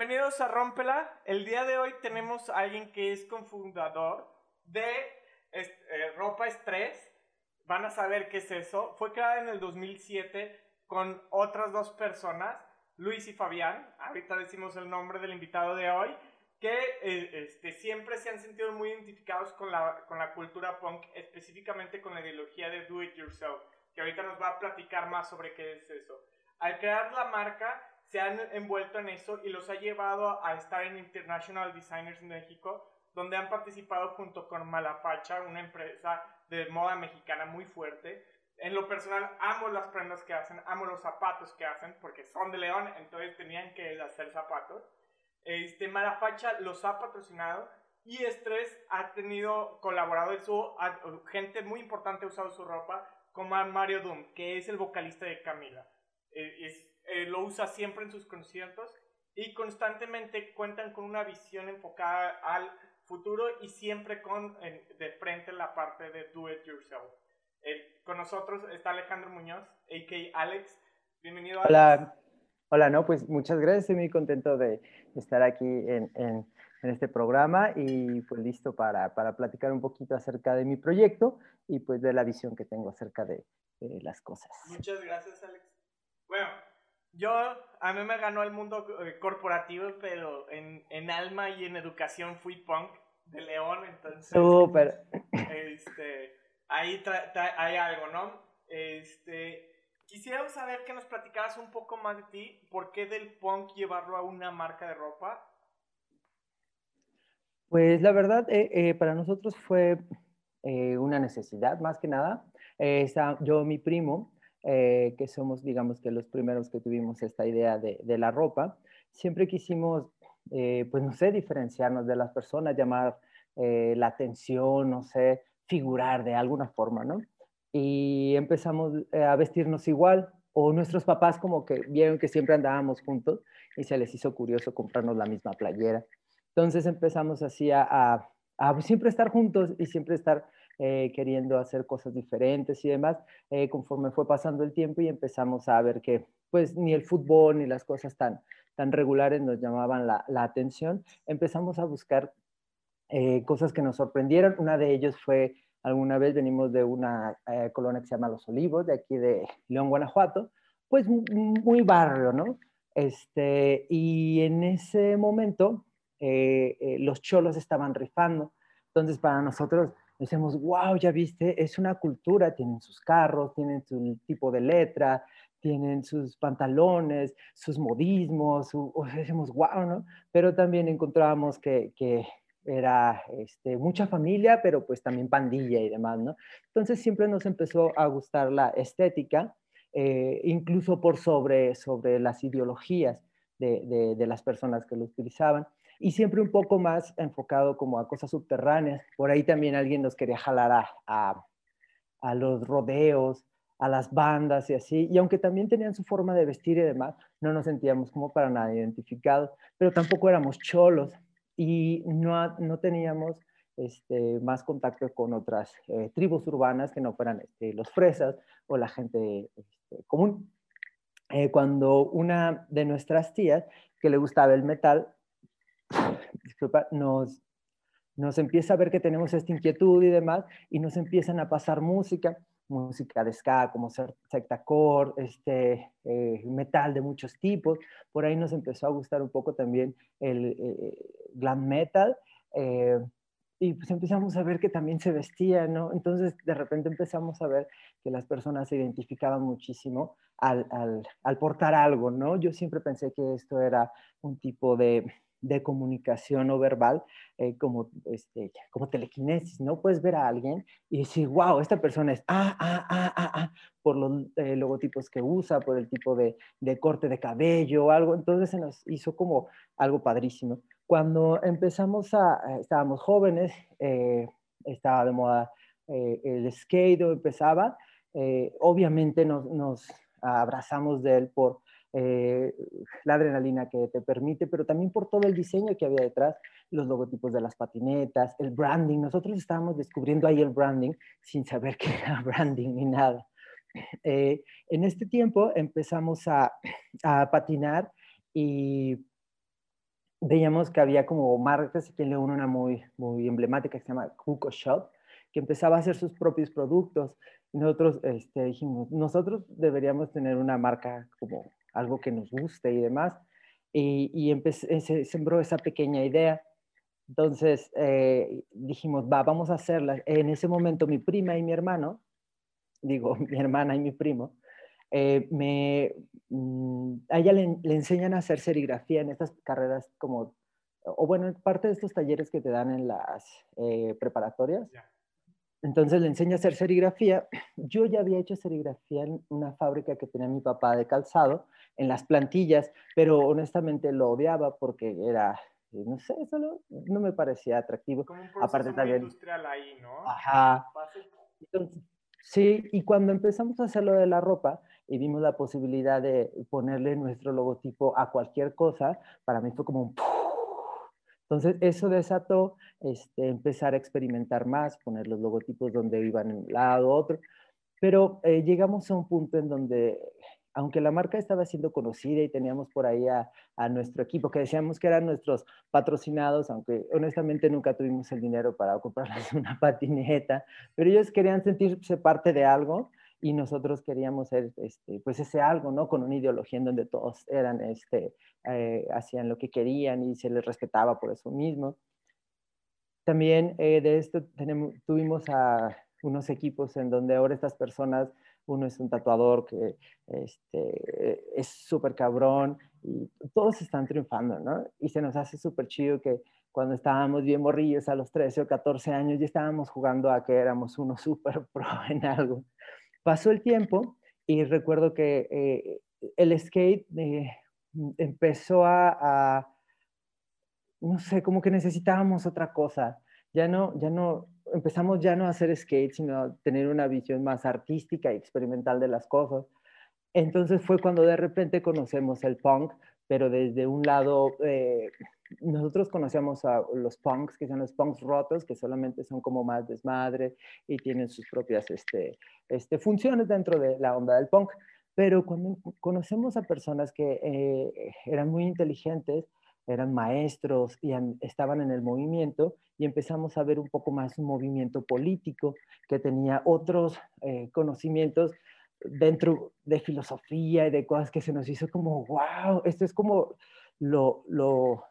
bienvenidos a Rómpela. El día de hoy tenemos a alguien que es cofundador de eh, Ropa Estrés. Van a saber qué es eso. Fue creada en el 2007 con otras dos personas, Luis y Fabián. Ahorita decimos el nombre del invitado de hoy que eh, este, siempre se han sentido muy identificados con la, con la cultura punk, específicamente con la ideología de do it yourself, que ahorita nos va a platicar más sobre qué es eso. Al crear la marca, se han envuelto en eso y los ha llevado a estar en International Designers México, donde han participado junto con Malapacha, una empresa de moda mexicana muy fuerte. En lo personal, amo las prendas que hacen, amo los zapatos que hacen, porque son de León, entonces tenían que hacer zapatos. Este, Malapacha los ha patrocinado y Estrés ha tenido colaboradores, su, gente muy importante ha usado su ropa, como Mario Doom, que es el vocalista de Camila. Eh, eh, lo usa siempre en sus conciertos y constantemente cuentan con una visión enfocada al futuro y siempre con de frente la parte de do it yourself. Eh, con nosotros está Alejandro Muñoz, a.k.a. Alex. Bienvenido. Alex. Hola. Hola, no, pues muchas gracias, estoy muy contento de estar aquí en, en, este programa y pues listo para, para, platicar un poquito acerca de mi proyecto y pues de la visión que tengo acerca de, las cosas. Muchas gracias, Alex. Bueno, yo, a mí me ganó el mundo eh, corporativo, pero en, en alma y en educación fui punk de León, entonces... Súper. Este, ahí hay algo, ¿no? Este, Quisiera saber que nos platicaras un poco más de ti. ¿Por qué del punk llevarlo a una marca de ropa? Pues la verdad, eh, eh, para nosotros fue eh, una necesidad, más que nada. yo, mi primo, que somos, digamos que los primeros que tuvimos esta idea de, de la ropa, siempre quisimos, pues no sé, diferenciarnos de las personas, llamar la atención, no sé, figurar de alguna forma, ¿no? y empezamos eh, a vestirnos igual o nuestros papás como que vieron que siempre andábamos juntos y se les hizo curioso comprarnos la misma playera. Entonces empezamos así a, a, siempre estar juntos y siempre estar eh, queriendo hacer cosas diferentes y demás, eh, conforme fue pasando el tiempo y empezamos a ver que pues ni el fútbol ni las cosas tan, tan regulares nos llamaban la, la atención, empezamos a buscar cosas que nos sorprendieron. Una de ellos fue Alguna vez venimos de una eh, colonia que se llama Los Olivos, de aquí de León, Guanajuato, pues muy barrio, ¿no? Este, y en ese momento eh, eh, los cholos estaban rifando. Entonces para nosotros decimos, wow, ya viste, es una cultura, tienen sus carros, tienen su tipo de letra, tienen sus pantalones, sus modismos, su, decimos, wow, ¿no? Pero también encontrábamos que, que era este, mucha familia, pero pues también pandilla y demás, ¿no? Entonces siempre nos empezó a gustar la estética, eh, incluso por sobre, sobre las ideologías de, de, las personas que lo utilizaban, y siempre un poco más enfocado como a cosas subterráneas. Por ahí también alguien nos quería jalar a, a, los rodeos, a las bandas y así, y aunque también tenían su forma de vestir y demás, no nos sentíamos como para nada identificados, pero tampoco éramos cholos, y no, no teníamos este, más contacto con otras eh, tribus urbanas que no fueran este, los fresas o la gente este, común. Eh, cuando una de nuestras tías, que le gustaba el metal, nos, nos empieza a ver que tenemos esta inquietud y demás, y nos empiezan a pasar música, música de ska, como sectacore, este, eh, metal de muchos tipos. Por ahí nos empezó a gustar un poco también el eh, glam metal. Eh, y pues empezamos a ver que también se vestía, ¿no? Entonces de repente empezamos a ver que las personas se identificaban muchísimo al, al, al portar algo, ¿no? Yo siempre pensé que esto era un tipo de, de comunicación no verbal eh, como, este, como telequinesis, ¿no? Puedes ver a alguien y decir, wow, esta persona es ah, ah, ah, ah, ah, por los eh, logotipos que usa, por el tipo de, de, corte de cabello o algo, entonces se nos hizo como algo padrísimo. Cuando empezamos a, eh, estábamos jóvenes, estaba de moda el skate, empezaba, obviamente nos, nos abrazamos de él por eh, la adrenalina que te permite, pero también por todo el diseño que había detrás, los logotipos de las patinetas, el branding. Nosotros estábamos descubriendo ahí el branding sin saber qué era branding ni nada. Eh, en este tiempo empezamos a, patinar y veíamos que había como marcas, y tiene una muy, muy emblemática que se llama Cuco Shop, que empezaba a hacer sus propios productos. Nosotros este, dijimos, nosotros deberíamos tener una marca como algo que nos guste y demás. Y, y se sembró esa pequeña idea. Entonces eh, dijimos, va, vamos a hacerla. En ese momento mi prima y mi hermano, digo, mi hermana y mi primo, eh, me, mm, a ella le, enseñan a hacer serigrafía en estas carreras como, o bueno, parte de estos talleres que te dan en las eh, preparatorias. Entonces le enseña a hacer serigrafía. Yo ya había hecho serigrafía en una fábrica que tenía mi papá de calzado, en las plantillas, pero honestamente lo odiaba porque era, no sé, solo no me parecía atractivo. Como un Aparte también. industrial ahí, ¿no? Ajá. sí, y cuando empezamos a hacer lo de la ropa, y vimos la posibilidad de ponerle nuestro logotipo a cualquier cosa, para mí fue como un... Entonces eso desató este, empezar a experimentar más, poner los logotipos donde iban en un lado, otro, pero eh, llegamos a un punto en donde, aunque la marca estaba siendo conocida y teníamos por ahí a, a, nuestro equipo, que decíamos que eran nuestros patrocinados, aunque honestamente nunca tuvimos el dinero para comprarles una patineta, pero ellos querían sentirse parte de algo y nosotros queríamos ser, este, pues ese algo, ¿no? Con una ideología en donde todos eran, este, eh, hacían lo que querían y se les respetaba por eso mismo. También eh, de esto tenemos, tuvimos a unos equipos en donde ahora estas personas, uno es un tatuador que este, es súper cabrón y todos están triunfando, ¿no? Y se nos hace súper chido que cuando estábamos bien morrillos a los 13 o 14 años ya estábamos jugando a que éramos uno súper pro en algo. Pasó el tiempo y recuerdo que eh, el skate eh, empezó a, no sé, como que necesitábamos otra cosa. Ya no, ya no, empezamos ya no a hacer skate, sino a tener una visión más artística y experimental de las cosas. Entonces fue cuando de repente conocemos el punk, pero desde un lado eh, nosotros conocíamos a los punks, que son los punks rotos, que solamente son como más desmadre y tienen sus propias este, este, funciones dentro de la onda del punk. Pero cuando conocemos a personas que eh, eran muy inteligentes, eran maestros y estaban en el movimiento y empezamos a ver un poco más un movimiento político que tenía otros eh, conocimientos dentro de filosofía y de cosas que se nos hizo como, wow, esto es como lo, lo,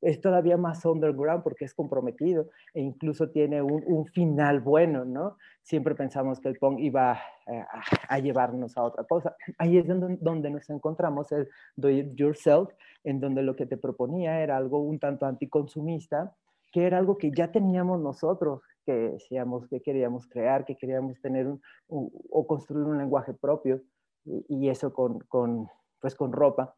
es todavía más underground porque es comprometido e incluso tiene un, final bueno, ¿no? Siempre pensamos que el punk iba eh, a, llevarnos a otra cosa. Ahí es donde, donde, nos encontramos el do it yourself, en donde lo que te proponía era algo un tanto anticonsumista, que era algo que ya teníamos nosotros, que decíamos que queríamos crear, que queríamos tener un, o construir un lenguaje propio, y, y eso con, con, pues con ropa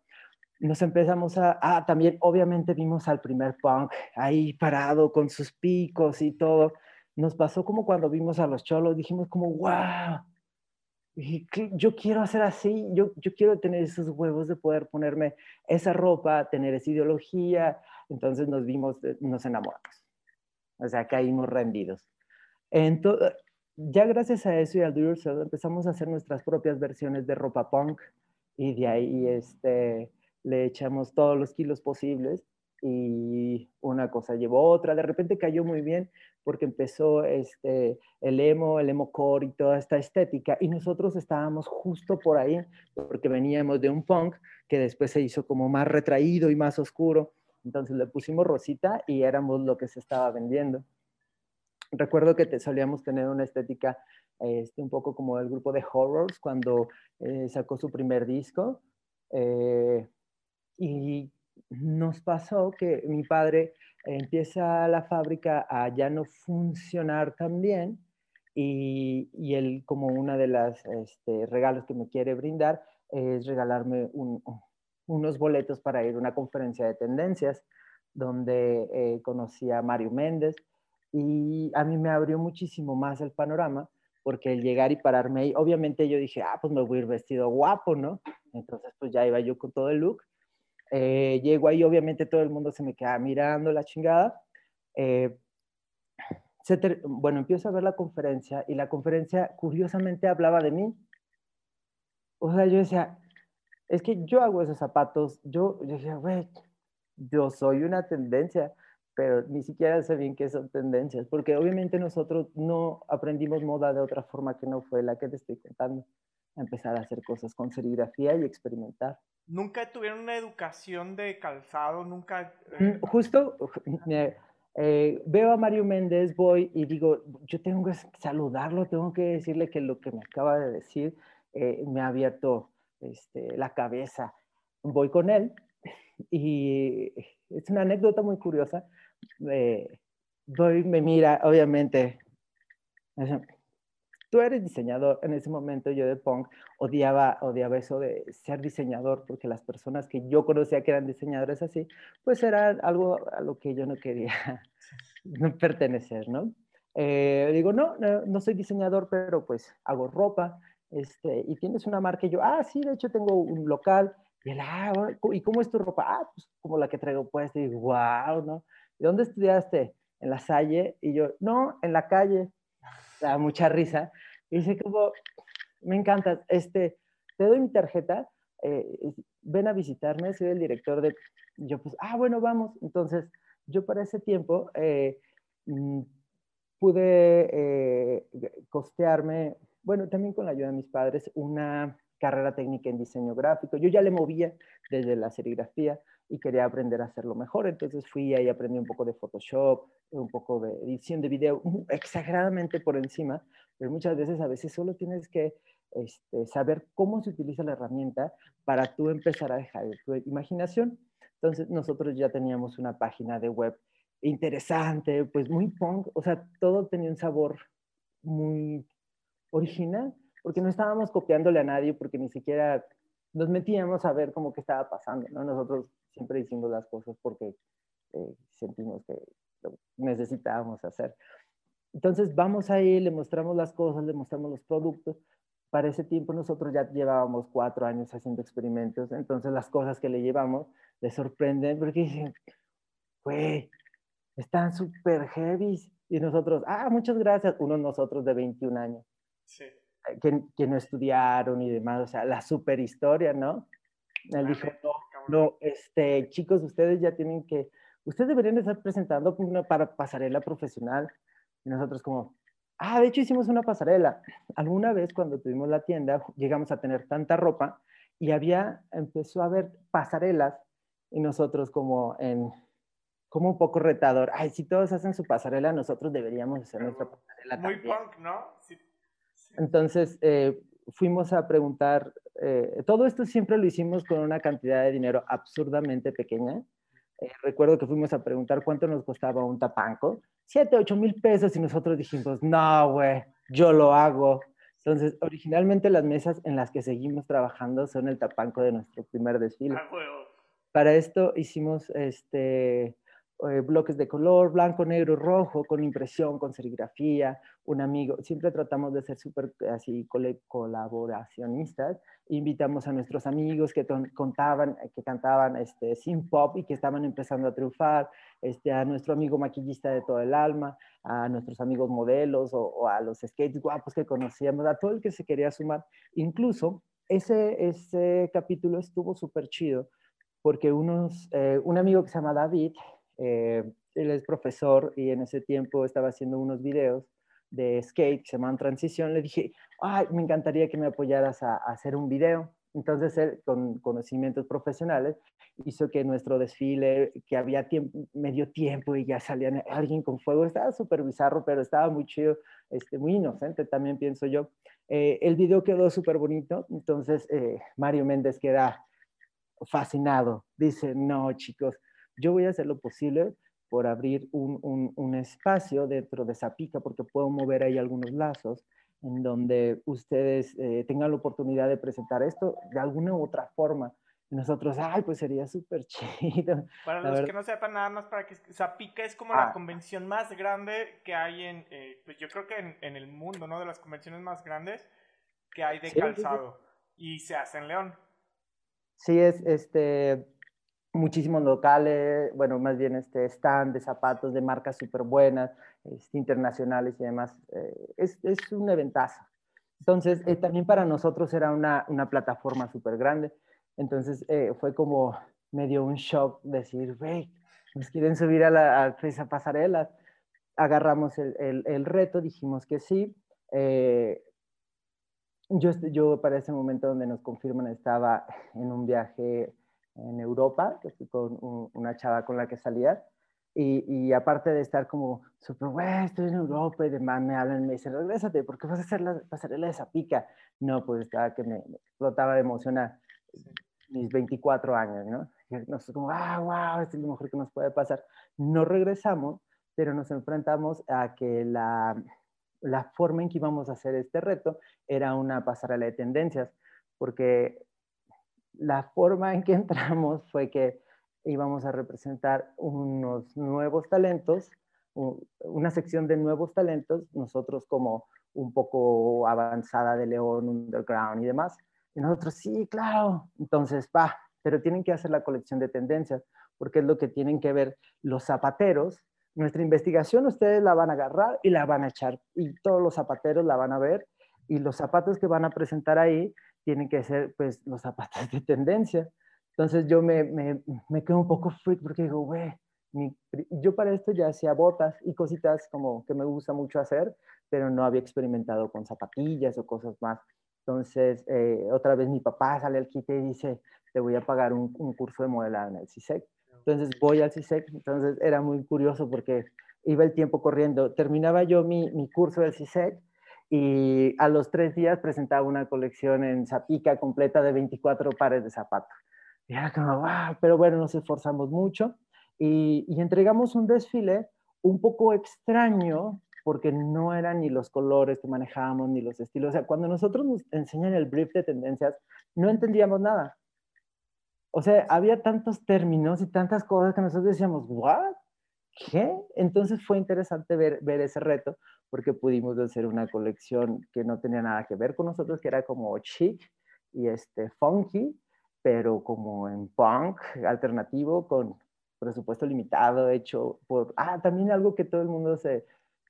nos empezamos a, ah, también obviamente vimos al primer punk ahí parado con sus picos y todo. Nos pasó como cuando vimos a los cholos, dijimos como, wow, yo quiero hacer así, yo, yo quiero tener esos huevos de poder ponerme esa ropa, tener esa ideología. Entonces nos vimos, eh, nos enamoramos. O sea, caímos rendidos. Entonces, ya gracias a eso y al Do empezamos a hacer nuestras propias versiones de ropa punk y de ahí este, le echamos todos los kilos posibles y una cosa llevó otra. De repente cayó muy bien porque empezó este, el emo, el emo core y toda esta estética y nosotros estábamos justo por ahí porque veníamos de un punk que después se hizo como más retraído y más oscuro. Entonces le pusimos rosita y éramos lo que se estaba vendiendo. Recuerdo que solíamos tener una estética este, un poco como el grupo de Horrors cuando eh, sacó su primer disco. Eh, y nos pasó que mi padre empieza la fábrica a ya no funcionar tan bien y, y él como una de las este, regalos que me quiere brindar es regalarme unos boletos para ir a una conferencia de tendencias donde eh, conocí a Mario Méndez y a mí me abrió muchísimo más el panorama porque el llegar y pararme ahí, obviamente yo dije, ah, pues me voy a ir vestido guapo, ¿no? Entonces pues ya iba yo con todo el look eh, llego ahí, obviamente todo el mundo se me queda mirando la chingada. Eh, bueno, empiezo a ver la conferencia y la conferencia curiosamente hablaba de mí. O sea, yo decía, es que yo hago esos zapatos, yo, yo decía, güey, yo soy una tendencia, pero ni siquiera sé bien qué son tendencias, porque obviamente nosotros no aprendimos moda de otra forma que no fue la que te estoy contando. Empezar a hacer cosas con serigrafía y experimentar. ¿Nunca tuvieron una educación de calzado? ¿Nunca...? Mm, eh? Justo, eh, veo a Mario Méndez, voy y digo, yo tengo que saludarlo, tengo que decirle que lo que me acaba de decir eh, me ha abierto este, la cabeza. Voy con él y es una anécdota muy curiosa. voy, me mira, obviamente, tú eres diseñador. En ese momento yo de punk odiaba, odiaba eso de ser diseñador porque las personas que yo conocía que eran diseñadores así, pues era algo a lo que yo no quería pertenecer, ¿no? Eh, digo, no, no, soy diseñador, pero pues hago ropa. Este, y tienes una marca y yo, ah, sí, de hecho tengo un local. Y él, ah, ¿y cómo es tu ropa? Ah, pues como la que traigo puesta. Y wow, ¿no? ¿Y dónde estudiaste? En la Salle. Y yo, no, en la calle da mucha risa. Y dice como, me encanta, este, te doy mi tarjeta, eh, ven a visitarme, soy el director de... Yo pues, ah, bueno, vamos. Entonces, yo para ese tiempo eh, mm, pude eh, costearme, bueno, también con la ayuda de mis padres, una carrera técnica en diseño gráfico. Yo ya le movía desde la serigrafía y quería aprender a hacerlo mejor. Entonces fui ahí, aprendí un poco de Photoshop, un poco de edición de video, exageradamente por encima, pero muchas veces, a veces solo tienes que este, saber cómo se utiliza la herramienta para tú empezar a dejar tu imaginación. Entonces nosotros ya teníamos una página de web interesante, pues muy punk, o sea, todo tenía un sabor muy original, porque no estábamos copiándole a nadie, porque ni siquiera nos metíamos a ver cómo que estaba pasando, ¿no? Nosotros siempre hicimos las cosas porque eh, sentimos que lo necesitábamos hacer. Entonces vamos ahí, le mostramos las cosas, le mostramos los productos. Para ese tiempo nosotros ya llevábamos cuatro años haciendo experimentos, entonces las cosas que le llevamos le sorprenden porque dicen, güey, están súper heavy. Y nosotros, ah, muchas gracias, uno nosotros de 21 años. Sí. Eh, que, que, no estudiaron y demás, o sea, la super historia, ¿no? Él dijo, no, no, este, chicos, ustedes ya tienen que, ustedes deberían estar presentando una para pasarela profesional. Y nosotros como, ah, de hecho hicimos una pasarela. Alguna vez cuando tuvimos la tienda, llegamos a tener tanta ropa y había, empezó a haber pasarelas y nosotros como en, como un poco retador, ay, si todos hacen su pasarela, nosotros deberíamos hacer nuestra pasarela Muy punk, ¿no? Entonces, eh, fuimos a preguntar, eh, todo esto siempre lo hicimos con una cantidad de dinero absurdamente pequeña. Eh, recuerdo que fuimos a preguntar cuánto nos costaba un tapanco, 7, 8 mil pesos y nosotros dijimos, no, güey, yo lo hago. Entonces, originalmente las mesas en las que seguimos trabajando son el tapanco de nuestro primer desfile. Para esto hicimos este, eh, bloques de color, blanco, negro, rojo, con impresión, con serigrafía, un amigo. Siempre tratamos de ser súper así colaboracionistas. Invitamos a nuestros amigos que contaban, que cantaban este, sin pop y que estaban empezando a triunfar, este, a nuestro amigo maquillista de todo el alma, a nuestros amigos modelos o, a los skates guapos que conocíamos, a todo el que se quería sumar. Incluso ese, ese capítulo estuvo súper chido porque unos, eh, un amigo que se llama David, eh, él es profesor y en ese tiempo estaba haciendo unos videos de skate que se llaman Transición. Le dije, ay, me encantaría que me apoyaras a, hacer un video. Entonces él, con conocimientos profesionales, hizo que nuestro desfile, que había tiempo, medio tiempo y ya salía alguien con fuego, estaba súper bizarro, pero estaba muy chido, este, muy inocente también pienso yo. Eh, el video quedó súper bonito, entonces eh, Mario Méndez queda fascinado. Dice, no chicos, yo voy a hacer lo posible por abrir un, un, espacio dentro de Zapica, porque puedo mover ahí algunos lazos en donde ustedes eh, tengan la oportunidad de presentar esto de alguna u otra forma. Y nosotros, ay, pues sería súper chido. Para los que no sepan nada más, para que Zapica es como la ah. convención más grande que hay en, eh, pues yo creo que en, en, el mundo, ¿no? De las convenciones más grandes que hay de calzado. Y se hace en León. Sí, es, este, muchísimos locales, bueno, más bien este stand de zapatos de marcas súper buenas, este, internacionales y demás. Eh, es, es un eventazo. Entonces, eh, también para nosotros era una, una plataforma súper grande. Entonces, eh, fue como, me dio un shock decir, güey, nos quieren subir a la a, pasarela. Agarramos el, el, reto, dijimos que sí. Yo, yo para ese momento donde nos confirman estaba en un viaje en Europa, que fui con una chava con la que salía, y, y, aparte de estar como súper, güey, estoy en Europa y demás, me hablan y me dicen, regrésate, ¿por qué vas a hacer la pasarela de Zapica? No, pues estaba que me, explotaba de emoción a mis 24 años, ¿no? Y nosotros como, ah, wow, esto es lo mejor que nos puede pasar. No regresamos, pero nos enfrentamos a que la, la forma en que íbamos a hacer este reto era una pasarela de tendencias, porque la forma en que entramos fue que íbamos a representar unos nuevos talentos, una sección de nuevos talentos, nosotros como un poco avanzada de León, underground y demás. Y nosotros, sí, claro. Entonces, va, pero tienen que hacer la colección de tendencias, porque es lo que tienen que ver los zapateros. Nuestra investigación ustedes la van a agarrar y la van a echar, y todos los zapateros la van a ver, y los zapatos que van a presentar ahí tienen que ser, pues, los zapatos de tendencia. Entonces yo me, me, me quedo un poco freak porque digo, güey, yo para esto ya hacía botas y cositas como que me gusta mucho hacer, pero no había experimentado con zapatillas o cosas más. Entonces, eh, otra vez mi papá sale al quite y dice, te voy a pagar un, un curso de modelado en el CISEC. Entonces voy al CISEC, entonces era muy curioso porque iba el tiempo corriendo. Terminaba yo mi, mi curso del CISEC y a los tres días presentaba una colección en Zapica completa de 24 pares de zapatos. Y era como, wow, pero bueno, nos esforzamos mucho y, entregamos un desfile un poco extraño porque no eran ni los colores que manejábamos ni los estilos. O sea, cuando nosotros nos enseñan el brief de tendencias, no entendíamos nada. O sea, había tantos términos y tantas cosas que nosotros decíamos, ¿what? ¿Qué? Entonces fue interesante ver, ver ese reto porque pudimos hacer una colección que no tenía nada que ver con nosotros, que era como chic y este, funky, pero como en punk alternativo con presupuesto limitado hecho por... Ah, también algo que todo el mundo se,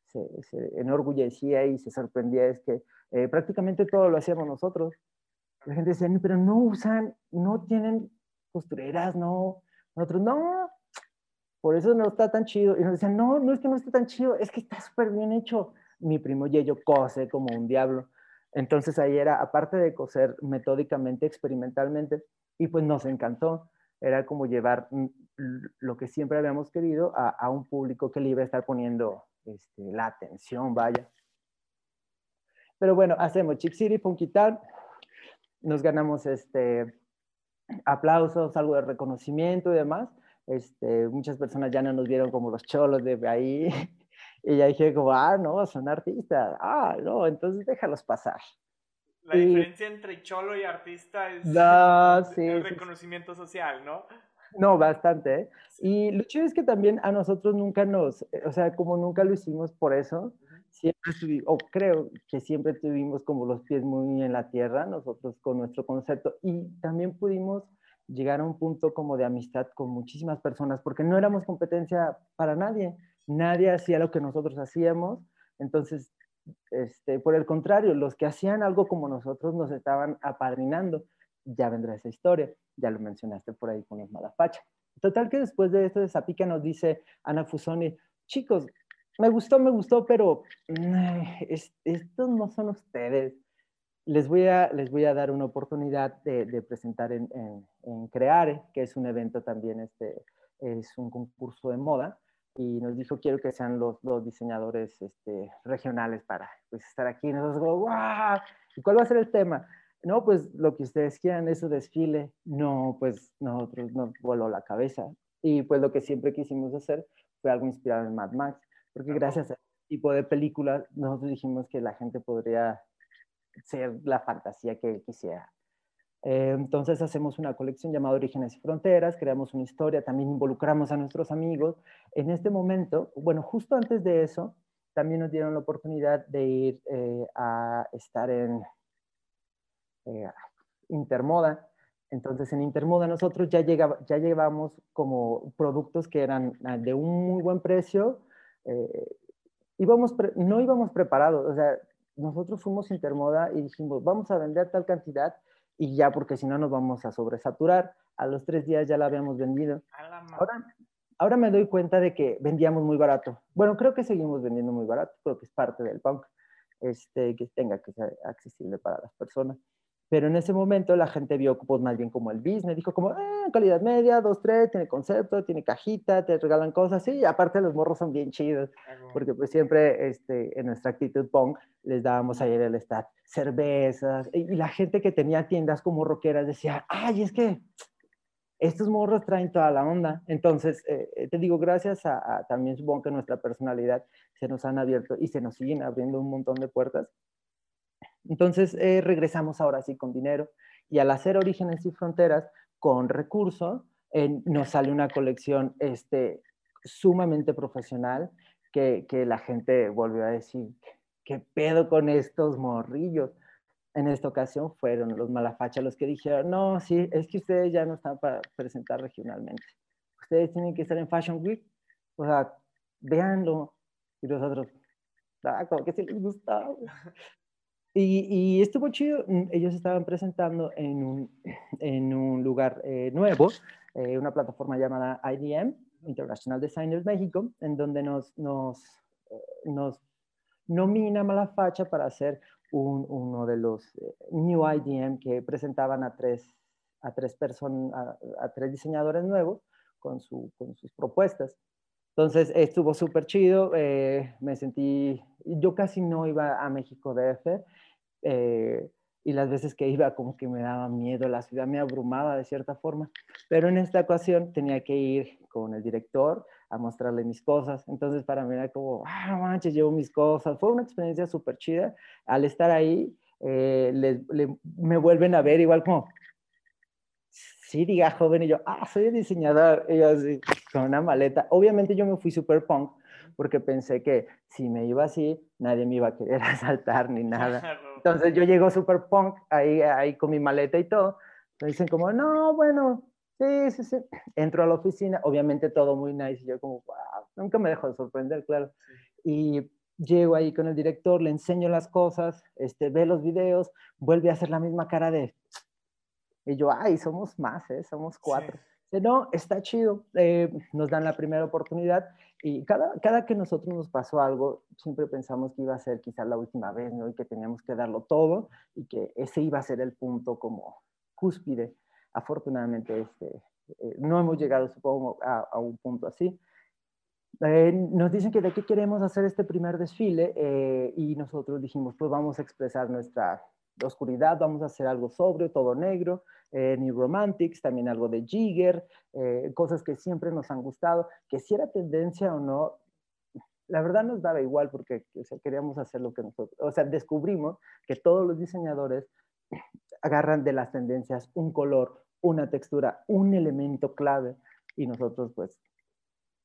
se, enorgullecía y se sorprendía es que eh, prácticamente todo lo hacíamos nosotros. La gente decía, pero no usan, no tienen costureras, no. Nosotros, no, por eso no está tan chido. Y nos decían, no, no es que no esté tan chido, es que está súper bien hecho. Mi primo Yeyo cose como un diablo. Entonces ahí era, aparte de coser metódicamente, experimentalmente, y pues nos encantó. Era como llevar lo que siempre habíamos querido a, un público que le iba a estar poniendo este, la atención, vaya. Pero bueno, hacemos Chip City, nos ganamos este, aplausos, algo de reconocimiento y demás. Este, muchas personas ya no nos vieron como los cholos de ahí. Y ya dije como, ah, no, son artistas. Ah, no, entonces déjalos pasar. La diferencia entre cholo y artista es el reconocimiento social, ¿no? No, bastante. ¿eh? Y lo chido es que también a nosotros nunca nos, eh, o sea, como nunca lo hicimos por eso, siempre estuvimos, o creo que siempre tuvimos como los pies muy en la tierra, nosotros con nuestro concepto, y también pudimos llegar a un punto como de amistad con muchísimas personas, porque no éramos competencia para nadie, nadie hacía lo que nosotros hacíamos, entonces este, por el contrario, los que hacían algo como nosotros nos estaban apadrinando. Ya vendrá esa historia, ya lo mencionaste por ahí con los Malafacha. Total que después de esto de Zapica nos dice Ana Fusoni, chicos, me gustó, me gustó, pero estos no son ustedes. Les voy a, les voy a dar una oportunidad de, presentar en, en, Creare, que es un evento también, este, es un concurso de moda y nos dijo, quiero que sean los, diseñadores este, regionales para pues, estar aquí. Y nosotros, ¡guau! ¿Y cuál va a ser el tema? No, pues lo que ustedes quieran es su desfile. No, pues nosotros nos voló la cabeza. Y pues lo que siempre quisimos hacer fue algo inspirado en Mad Max, porque gracias a este tipo de películas nosotros dijimos que la gente podría ser la fantasía que él quisiera. Eh, entonces hacemos una colección llamada Orígenes y Fronteras, creamos una historia, también involucramos a nuestros amigos. En este momento, bueno, justo antes de eso, también nos dieron la oportunidad de ir eh, a estar en eh, Intermoda. Entonces en Intermoda nosotros ya, llegaba, ya llevamos como productos que eran ah, de un muy buen precio. íbamos no íbamos preparados, o sea, nosotros fuimos Intermoda y dijimos, vamos a vender tal cantidad y ya porque si no nos vamos a sobresaturar. A los tres días ya la habíamos vendido. Ahora, ahora me doy cuenta de que vendíamos muy barato. Bueno, creo que seguimos vendiendo muy barato, creo que es parte del punk, este, que tenga que ser accesible para las personas. Pero en ese momento la gente vio pues, más bien como el business, dijo como, ah, calidad media, dos, tres, tiene concepto, tiene cajita, te regalan cosas, y aparte los morros son bien chidos, porque pues siempre este, en nuestra actitud punk les dábamos ayer el stat cervezas, y, la gente que tenía tiendas como rockeras decía, ay, es que estos morros traen toda la onda. Entonces, eh, eh, te digo, gracias a, a, también supongo que nuestra personalidad se nos han abierto y se nos siguen abriendo un montón de puertas entonces eh, regresamos ahora sí con dinero y al hacer Orígenes y Fronteras con recurso, nos sale una colección este, sumamente profesional que, la gente volvió a decir, ¿qué pedo con estos morrillos? En esta ocasión fueron los malafachas los que dijeron, no, sí, es que ustedes ya no están para presentar regionalmente. Ustedes tienen que estar en Fashion Week. O sea, véanlo. Y los otros, ah, como que sí les gustaba. Y, estuvo chido. Mm, ellos estaban presentando en un, en un lugar eh, nuevo, eh, una plataforma llamada IDM, International Designers México, en donde nos, nos, eh, nos nomina Malafacha para hacer un, uno de los New IDM que presentaban a tres, a tres, personas, a, tres diseñadores nuevos con, su, con sus propuestas. Entonces estuvo súper chido, me sentí, yo casi no iba a México DF, eh, y las veces que iba como que me daba miedo, la ciudad me abrumaba de cierta forma, pero en esta ocasión tenía que ir con el director a mostrarle mis cosas, entonces para mí era como, ah, manches, llevo mis cosas, fue una experiencia súper chida, al estar ahí eh, me vuelven a ver igual como, sí, diga joven, y yo, ah, soy diseñador, y yo así, con una maleta, obviamente yo me fui súper punk, porque pensé que si me iba así, nadie me iba a querer asaltar ni nada. Entonces yo llego super punk ahí, ahí con mi maleta y todo. Me dicen como, no, bueno, sí, sí, sí. Entro a la oficina, obviamente todo muy nice. Y yo como, wow, nunca me dejo de sorprender, claro. Y llego ahí con el director, le enseño las cosas, este, ve los videos, vuelve a hacer la misma cara de... Y yo, ay, somos más, ¿eh? Somos cuatro. No, está chido. Eh, nos dan la primera oportunidad y cada, cada que nosotros nos pasó algo, siempre pensamos que iba a ser quizás la última vez, ¿no? Y que teníamos que darlo todo y que ese iba a ser el punto como cúspide. Afortunadamente, este, eh, no hemos llegado, supongo, a, a un punto así. Eh, nos dicen que de qué queremos hacer este primer desfile y nosotros dijimos, pues vamos a expresar nuestra oscuridad, vamos a hacer algo sobrio, todo negro, eh, New Romantics, también algo de Jigger, eh, cosas que siempre nos han gustado, que si era tendencia o no, la verdad nos daba igual porque queríamos hacer lo que nosotros, o sea, descubrimos que todos los diseñadores agarran de las tendencias un color, una textura, un elemento clave y nosotros pues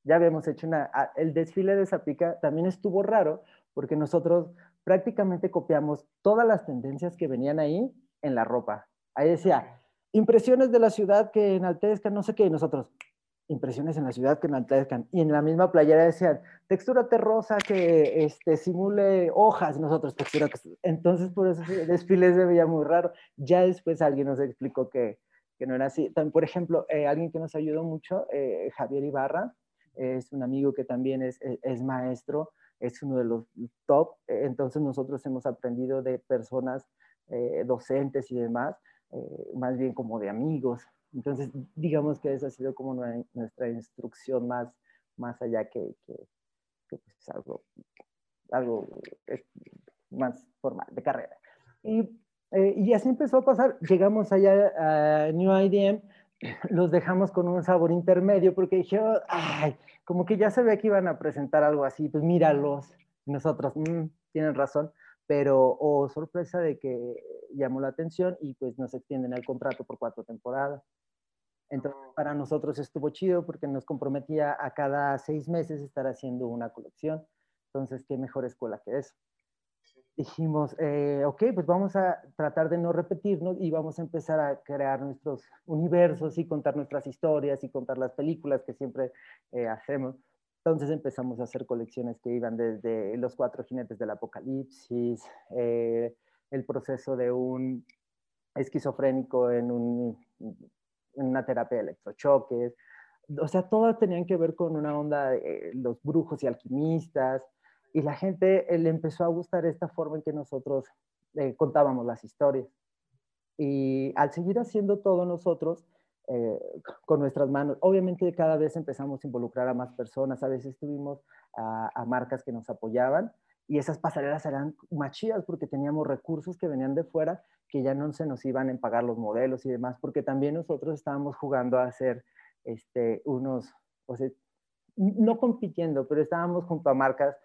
ya habíamos hecho una, el desfile de Zapica también estuvo raro porque nosotros prácticamente copiamos todas las tendencias que venían ahí en la ropa. Ahí decía, impresiones de la ciudad que enaltezcan, no sé qué, y nosotros, impresiones en la ciudad que enaltezcan. Y en la misma playera decían, textura terrosa que este, simule hojas, nosotros, textura Entonces, por eso el desfile se veía muy raro. Ya después alguien nos explicó que, que no era así. También, por ejemplo, eh, alguien que nos ayudó mucho, eh, Javier Ibarra, es un amigo que también es, es, maestro, es uno de los top. Entonces, nosotros hemos aprendido de personas eh, docentes y demás, eh, más bien como de amigos. Entonces, digamos que esa ha sido como nuestra instrucción más, más allá que, que, pues, algo, algo eh, más formal, de carrera. Y, eh, y así empezó a pasar. Llegamos allá a New IDM, los dejamos con un sabor intermedio porque dije, ay, como que ya se ve que iban a presentar algo así, pues míralos. nosotros, mm, tienen razón pero o sorpresa de que llamó la atención y pues nos extienden el contrato por cuatro temporadas. Entonces, oh. para nosotros estuvo chido porque nos comprometía a cada seis meses estar haciendo una colección. Entonces, qué mejor escuela que eso. Dijimos, eh, ok, pues vamos a tratar de no repetirnos y vamos a empezar a crear nuestros universos y contar nuestras historias y contar las películas que siempre eh, hacemos. Entonces empezamos a hacer colecciones que iban desde los cuatro jinetes del apocalipsis, eh, el proceso de un, esquizofrénico en, una terapia de electrochoques. O sea, todas tenían que ver con una onda de los brujos y alquimistas. Y la gente le empezó a gustar esta forma en que nosotros eh, contábamos las historias. Y al seguir haciendo todo nosotros, eh, con nuestras manos. Obviamente cada vez empezamos a involucrar a más personas, a veces tuvimos a, marcas que nos apoyaban y esas pasarelas eran más porque teníamos recursos que venían de fuera que ya no se nos iban a pagar los modelos y demás, porque también nosotros estábamos jugando a hacer este, unos, o sea, no compitiendo, pero estábamos junto a marcas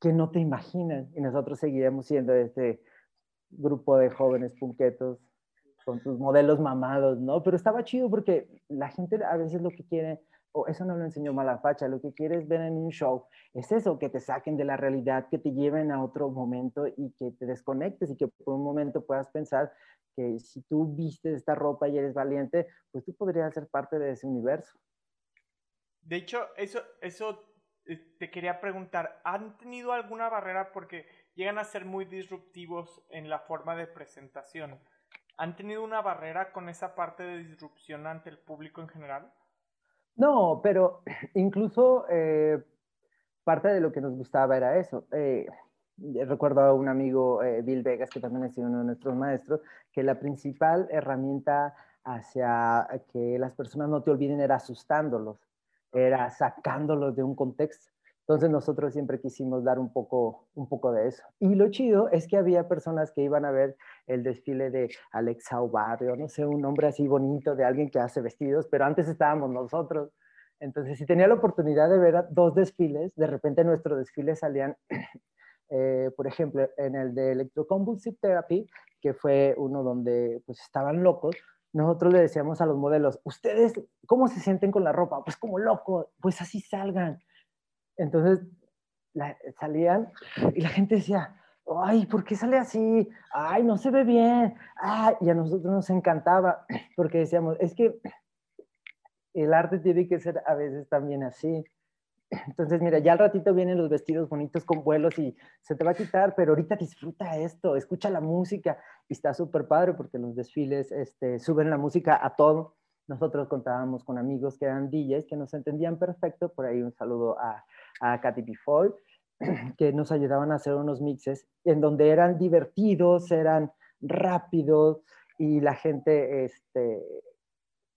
que no te imaginan y nosotros seguíamos siendo este grupo de jóvenes punquetos con sus modelos mamados, ¿no? Pero estaba chido porque la gente a veces lo que quiere, o eso no lo enseñó Malafacha, lo que quieres ver en un show es eso, que te saquen de la realidad, que te lleven a otro momento y que te desconectes y que por un momento puedas pensar que si tú vistes esta ropa y eres valiente, pues tú podrías ser parte de ese universo. De hecho, eso, eso te quería preguntar, ¿han tenido alguna barrera porque llegan a ser muy disruptivos en la forma de presentación? ¿Han tenido una barrera con esa parte de disrupción ante el público en general? No, pero incluso eh, parte de lo que nos gustaba era eso. Eh, recuerdo a un amigo, eh, Bill Vegas, que también es uno de nuestros maestros, que la principal herramienta hacia que las personas no te olviden era asustándolos, era sacándolos de un contexto. Entonces nosotros siempre quisimos dar un poco, un poco de eso. Y lo chido es que había personas que iban a ver el desfile de Alexa Barrio, no sé, un nombre así bonito de alguien que hace vestidos, pero antes estábamos nosotros. Entonces, si tenía la oportunidad de ver dos desfiles, de repente nuestros desfiles salían, eh, por ejemplo, en el de Electroconvulsive Therapy, que fue uno donde pues estaban locos, nosotros le decíamos a los modelos, ¿ustedes cómo se sienten con la ropa? Pues como locos, pues así salgan entonces salían y la gente decía, ay, ¿por qué sale así? Ay, no se ve bien. y a nosotros nos encantaba porque decíamos, es que el arte tiene que ser a veces también así. Entonces, mira, ya al ratito vienen los vestidos bonitos con vuelos y se te va a quitar, pero ahorita disfruta esto, escucha la música y está súper padre porque los desfiles este, suben la música a todo. Nosotros contábamos con amigos que eran DJs que nos entendían perfecto. Por ahí un saludo a, a Katy Bifoy, que nos ayudaban a hacer unos mixes en donde eran divertidos, eran rápidos y la gente, este,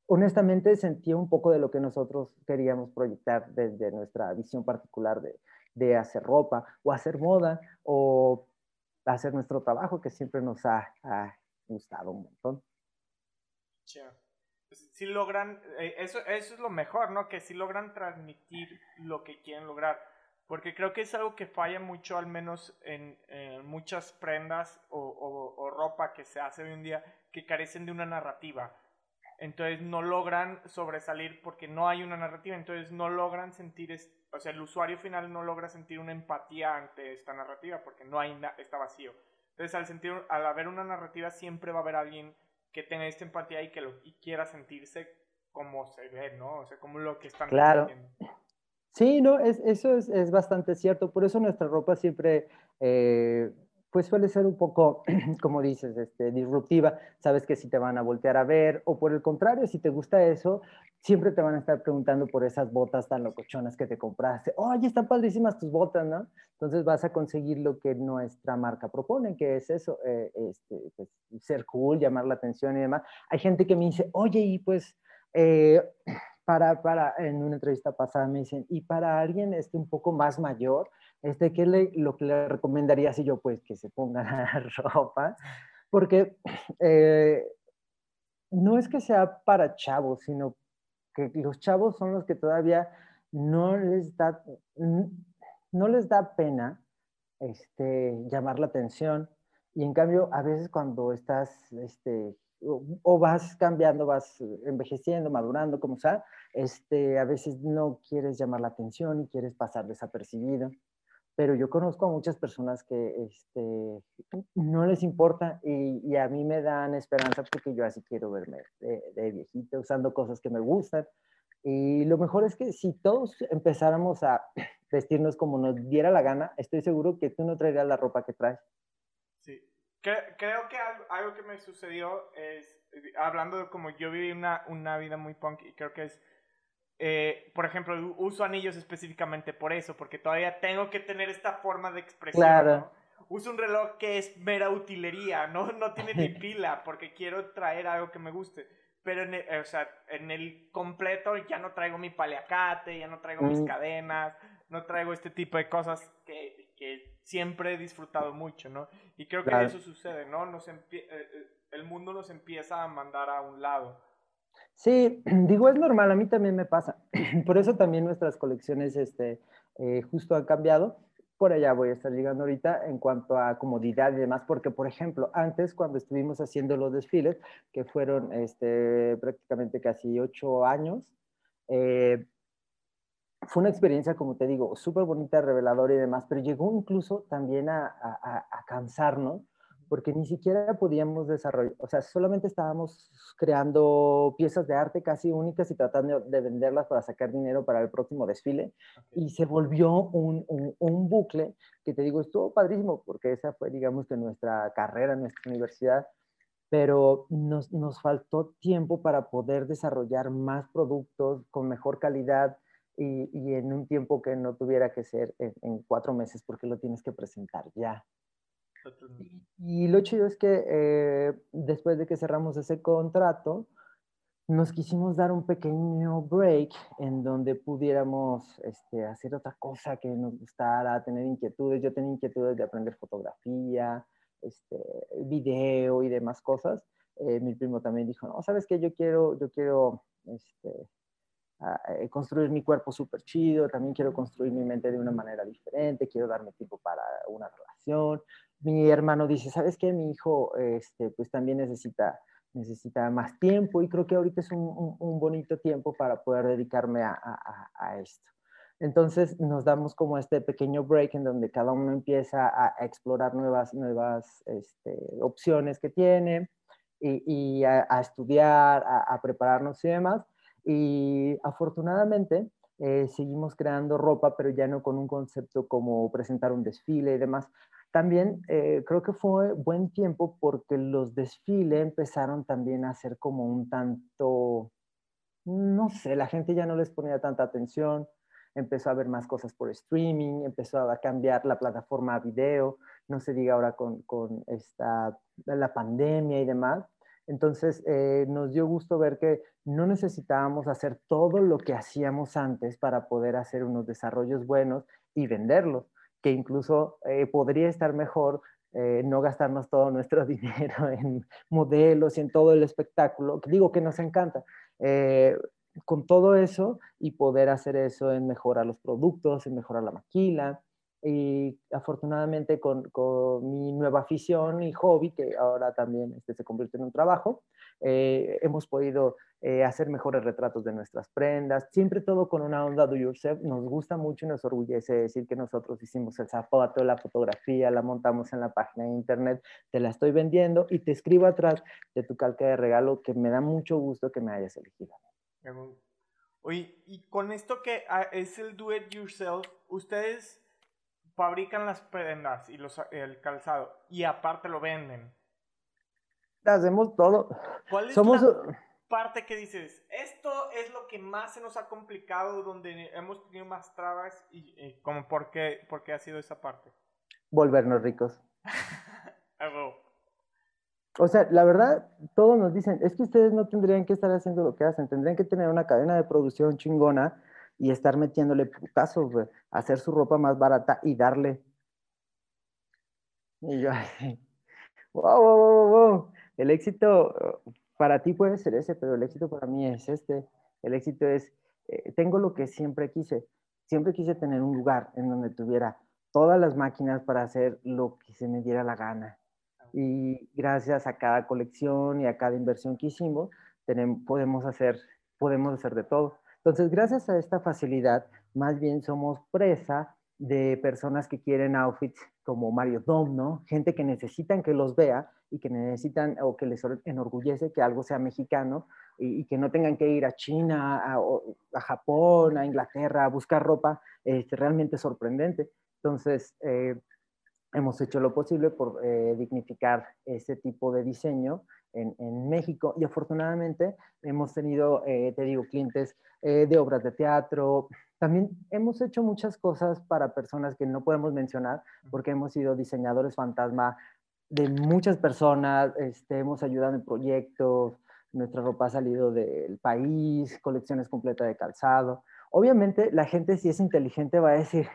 honestamente, sentía un poco de lo que nosotros queríamos proyectar desde nuestra visión particular de, de hacer ropa o hacer moda o hacer nuestro trabajo que siempre nos ha, gustado un montón. Pues, si logran, eh, eso, eso es lo mejor, ¿no? Que si logran transmitir lo que quieren lograr. Porque creo que es algo que falla mucho, al menos en, muchas prendas o, o, ropa que se hace hoy en día, que carecen de una narrativa. Entonces no logran sobresalir porque no hay una narrativa. Entonces no logran sentir, o sea, el usuario final no logra sentir una empatía ante esta narrativa porque no hay, está vacío. Entonces al, sentir, al haber una narrativa siempre va a haber alguien que tenga esta empatía y que lo, quiera sentirse como se ve, ¿no? O sea, como lo que están Claro. Sí, no, es, eso es, es, bastante cierto. Por eso nuestra ropa siempre eh, pues suele ser un poco, como dices, este, disruptiva. Sabes que si te van a voltear a ver, o por el contrario, si te gusta eso, siempre te van a estar preguntando por esas botas tan locochonas que te compraste. Oye, están padrísimas tus botas, ¿no? Entonces vas a conseguir lo que nuestra marca propone, que es eso, eh, este, pues, ser cool, llamar la atención y demás. Hay gente que me dice, oye, y pues... Eh, para, para, en una entrevista pasada me dicen, y para alguien este, un poco más mayor, este, ¿qué lo que le recomendaría si yo? Pues que se ponga la ropa, porque eh, no es que sea para chavos, sino que los chavos son los que todavía no les da, no les da pena este, llamar la atención. Y en cambio, a veces cuando estás, este, o, vas cambiando, vas envejeciendo, madurando, como sea, este, a veces no quieres llamar la atención y quieres pasar desapercibido pero yo conozco a muchas personas que este, no les importa y, a mí me dan esperanza porque yo así quiero verme de, de usando cosas que me gustan. Y lo mejor es que si todos empezáramos a vestirnos como nos diera la gana, estoy seguro que tú no traerías la ropa que traes. Sí, creo que algo, que me sucedió es, hablando de como yo viví una, una vida muy punk y creo que es, eh, por ejemplo, uso anillos específicamente por eso, porque todavía tengo que tener esta forma de expresión. Claro. Uso un reloj que es mera utilería, no, no tiene ni pila, porque quiero traer algo que me guste. Pero en el, o sea, en el completo ya no traigo mi paliacate, ya no traigo mis mm. cadenas, no traigo este tipo de cosas que, que siempre he disfrutado mucho, ¿no? Y creo que eso sucede, ¿no? Nos eh, eh, el mundo nos empieza a mandar a un lado. Sí, digo, es normal, a mí también me pasa. Por eso también nuestras colecciones este, eh, justo han cambiado. Por allá voy a estar llegando ahorita en cuanto a comodidad y demás, porque, por ejemplo, antes cuando estuvimos haciendo los desfiles, que fueron este, prácticamente casi ocho años, eh, fue una experiencia, como te digo, súper bonita, reveladora y demás, pero llegó incluso también a, a, cansarnos, porque ni siquiera podíamos desarrollar, o sea, solamente estábamos creando piezas de arte casi únicas y tratando de venderlas para sacar dinero para el próximo desfile, y se volvió un, un, bucle que te digo, estuvo padrísimo, porque esa fue, digamos, que nuestra carrera, nuestra universidad, pero nos, nos faltó tiempo para poder desarrollar más productos con mejor calidad, y, en un tiempo que no tuviera que ser en, cuatro meses porque lo tienes que presentar ya. Y, lo chido es que eh, después de que cerramos ese contrato, nos quisimos dar un pequeño break en donde pudiéramos este, hacer otra cosa que nos gustara, tener inquietudes. Yo tenía inquietudes de aprender fotografía, este, video y demás cosas. Eh, mi primo también dijo, no, ¿sabes qué? Yo quiero, yo quiero este, eh, construir mi cuerpo súper chido, también quiero construir mi mente de una manera diferente, quiero darme tiempo para una relación. Mi hermano dice, ¿sabes qué? Mi hijo este, pues también necesita, necesita más tiempo y creo que ahorita es un, un, bonito tiempo para poder dedicarme a, a, a, esto. Entonces nos damos como este pequeño break en donde cada uno empieza a, explorar nuevas, nuevas este, opciones que tiene y, y a, estudiar, a, prepararnos y demás y afortunadamente eh, seguimos creando ropa, pero ya no con un concepto como presentar un desfile y demás. También eh, creo que fue buen tiempo porque los desfiles empezaron también a ser como un tanto, no sé, la gente ya no les ponía tanta atención, empezó a ver más cosas por streaming, empezó a cambiar la plataforma a video, no se diga ahora con, con esta, la pandemia y demás. Entonces, eh, nos dio gusto ver que no necesitábamos hacer todo lo que hacíamos antes para poder hacer unos desarrollos buenos y venderlos, que incluso eh, podría estar mejor eh, no gastarnos todo nuestro dinero en modelos y en todo el espectáculo, digo que nos encanta. con todo eso y poder hacer eso en mejorar los productos, en mejorar la maquila, y afortunadamente con, con, mi nueva afición y hobby, que ahora también este, se convierte en un trabajo, eh, hemos podido eh, hacer mejores retratos de nuestras prendas, siempre todo con una onda do yourself, nos gusta mucho y nos orgullece decir que nosotros hicimos el zapato, la fotografía, la montamos en la página de internet, te la estoy vendiendo y te escribo atrás de tu calca de regalo que me da mucho gusto que me hayas elegido. Oye, y con esto que ah, es el do it yourself, ustedes fabrican las prendas y los, el calzado y aparte lo venden. Hacemos todo. ¿Cuál es Somos... la parte que dices, esto es lo que más se nos ha complicado, donde hemos tenido más trabas y, como por qué, por qué ha sido esa parte? Volvernos ricos. O sea, la verdad, todos nos dicen, es que ustedes no tendrían que estar haciendo lo que hacen, tendrían que tener una cadena de producción chingona y estar metiéndole putazos, güey, hacer su ropa más barata y darle. Y yo, wow, wow, wow, wow, el éxito para ti puede ser ese, pero el éxito para mí es este. El éxito es, eh, tengo lo que siempre quise. Siempre quise tener un lugar en donde tuviera todas las máquinas para hacer lo que se me diera la gana. Y gracias a cada colección y a cada inversión que hicimos, tenemos, podemos, hacer, podemos hacer de todo. Entonces, gracias a esta facilidad, más bien somos presa de personas que quieren outfits como Mario Dom, ¿no? Gente que necesitan que los vea y que necesitan o que les enorgullece que algo sea mexicano y, que no tengan que ir a China, a, Japón, a Inglaterra a buscar ropa este, realmente sorprendente. Entonces, eh, hemos hecho lo posible por eh, dignificar ese tipo de diseño en, en, México y afortunadamente hemos tenido, eh, te digo, clientes eh, de obras de teatro. También hemos hecho muchas cosas para personas que no podemos mencionar porque hemos sido diseñadores fantasma de muchas personas, este, hemos ayudado en proyectos, nuestra ropa ha salido del país, colecciones completas de calzado. Obviamente la gente si es inteligente va a decir,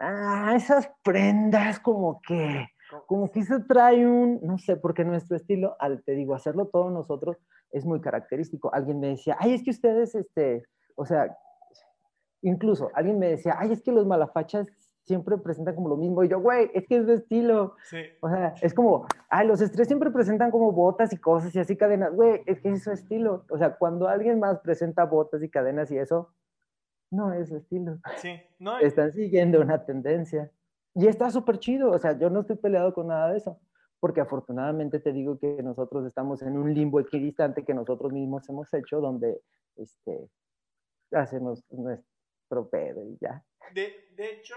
ah, esas prendas como que, como que se trae un, no sé, porque nuestro estilo, al, te digo, hacerlo todos nosotros es muy característico. Alguien me decía, ay, es que ustedes, este, o sea, incluso alguien me decía, ay, es que los malafachas siempre presentan como lo mismo. Y yo, güey, es que es de estilo. Sí. O sea, es como, ay, los estrés siempre presentan como botas y cosas y así cadenas. Güey, es que es su estilo. O sea, cuando alguien más presenta botas y cadenas y eso, no es su estilo. Sí, no. Están siguiendo una tendencia. Y está súper chido. O sea, yo no estoy peleado con nada de eso. Porque afortunadamente te digo que nosotros estamos en un limbo equidistante que nosotros mismos hemos hecho, donde este, hacemos nuestro pedo y ya. De, de hecho,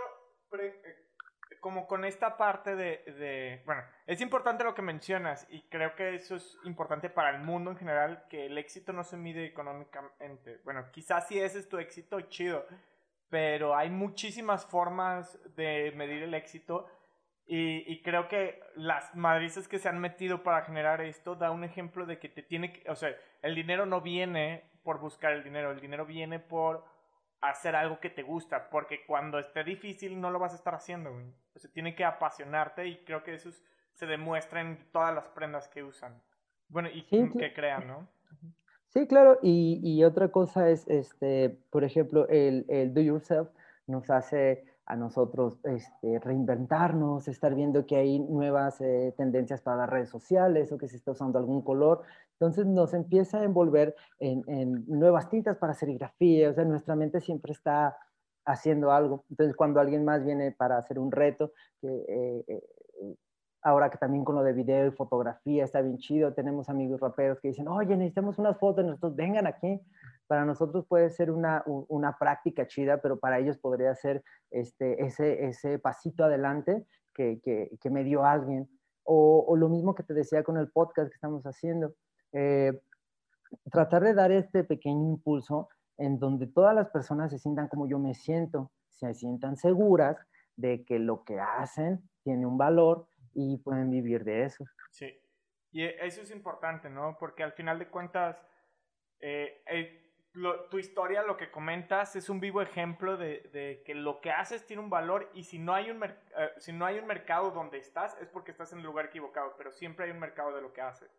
como con esta parte de, bueno, es importante lo que mencionas y creo que eso es importante para el mundo en general, que el éxito no se mide económicamente. Bueno, quizás si ese es tu éxito, chido, pero hay muchísimas formas de medir el éxito y, y creo que las madrices que se han metido para generar esto da un ejemplo de que te tiene que, o sea, el dinero no viene por buscar el dinero, el dinero viene por hacer algo que te gusta, porque cuando esté difícil no lo vas a estar haciendo, güey. O sea, tiene que apasionarte y creo que eso se demuestra en todas las prendas que usan. Bueno, y que crean, ¿no? Sí, claro, y, y, otra cosa es, este, por ejemplo, el, el do yourself nos hace a nosotros este, reinventarnos, estar viendo que hay nuevas eh, tendencias para las redes sociales o que se está usando algún color. Entonces nos empieza a envolver en, en, nuevas tintas para serigrafía, o sea, nuestra mente siempre está haciendo algo. Entonces cuando alguien más viene para hacer un reto, que, eh, eh, ahora que también con lo de video y fotografía está bien chido, tenemos amigos raperos que dicen, oye, necesitamos unas fotos, nosotros vengan aquí para nosotros puede ser una, una, práctica chida, pero para ellos podría ser este, ese, ese pasito adelante que, que, me dio alguien. O, o, lo mismo que te decía con el podcast que estamos haciendo. Eh, tratar de dar este pequeño impulso en donde todas las personas se sientan como yo me siento, se sientan seguras de que lo que hacen tiene un valor y pueden vivir de eso. Sí, y eso es importante, ¿no? Porque al final de cuentas, eh, tu historia, lo que comentas, es un vivo ejemplo de, que lo que haces tiene un valor y si no, hay un eh, si no hay un mercado donde estás es porque estás en el lugar equivocado, pero siempre hay un mercado de lo que haces.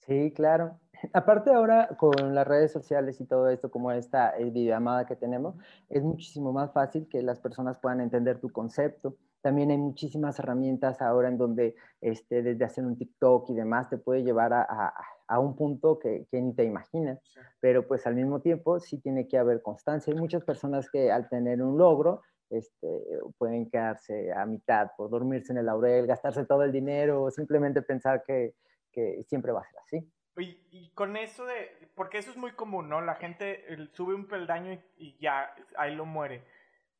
Sí, claro. Aparte ahora con las redes sociales y todo esto, como esta eh, videollamada que tenemos, es muchísimo más fácil que las personas puedan entender tu concepto. También hay muchísimas herramientas ahora en donde este, desde hacer un TikTok y demás te puede llevar a un punto que, que ni te imaginas, pero pues al mismo tiempo sí tiene que haber constancia. Hay muchas personas que al tener un logro este, pueden quedarse a mitad por dormirse en el laurel, gastarse todo el dinero o simplemente pensar que, que siempre va a ser así. Y, y, con eso de, porque eso es muy común, ¿no? La gente sube un peldaño y, y ya, ahí lo muere.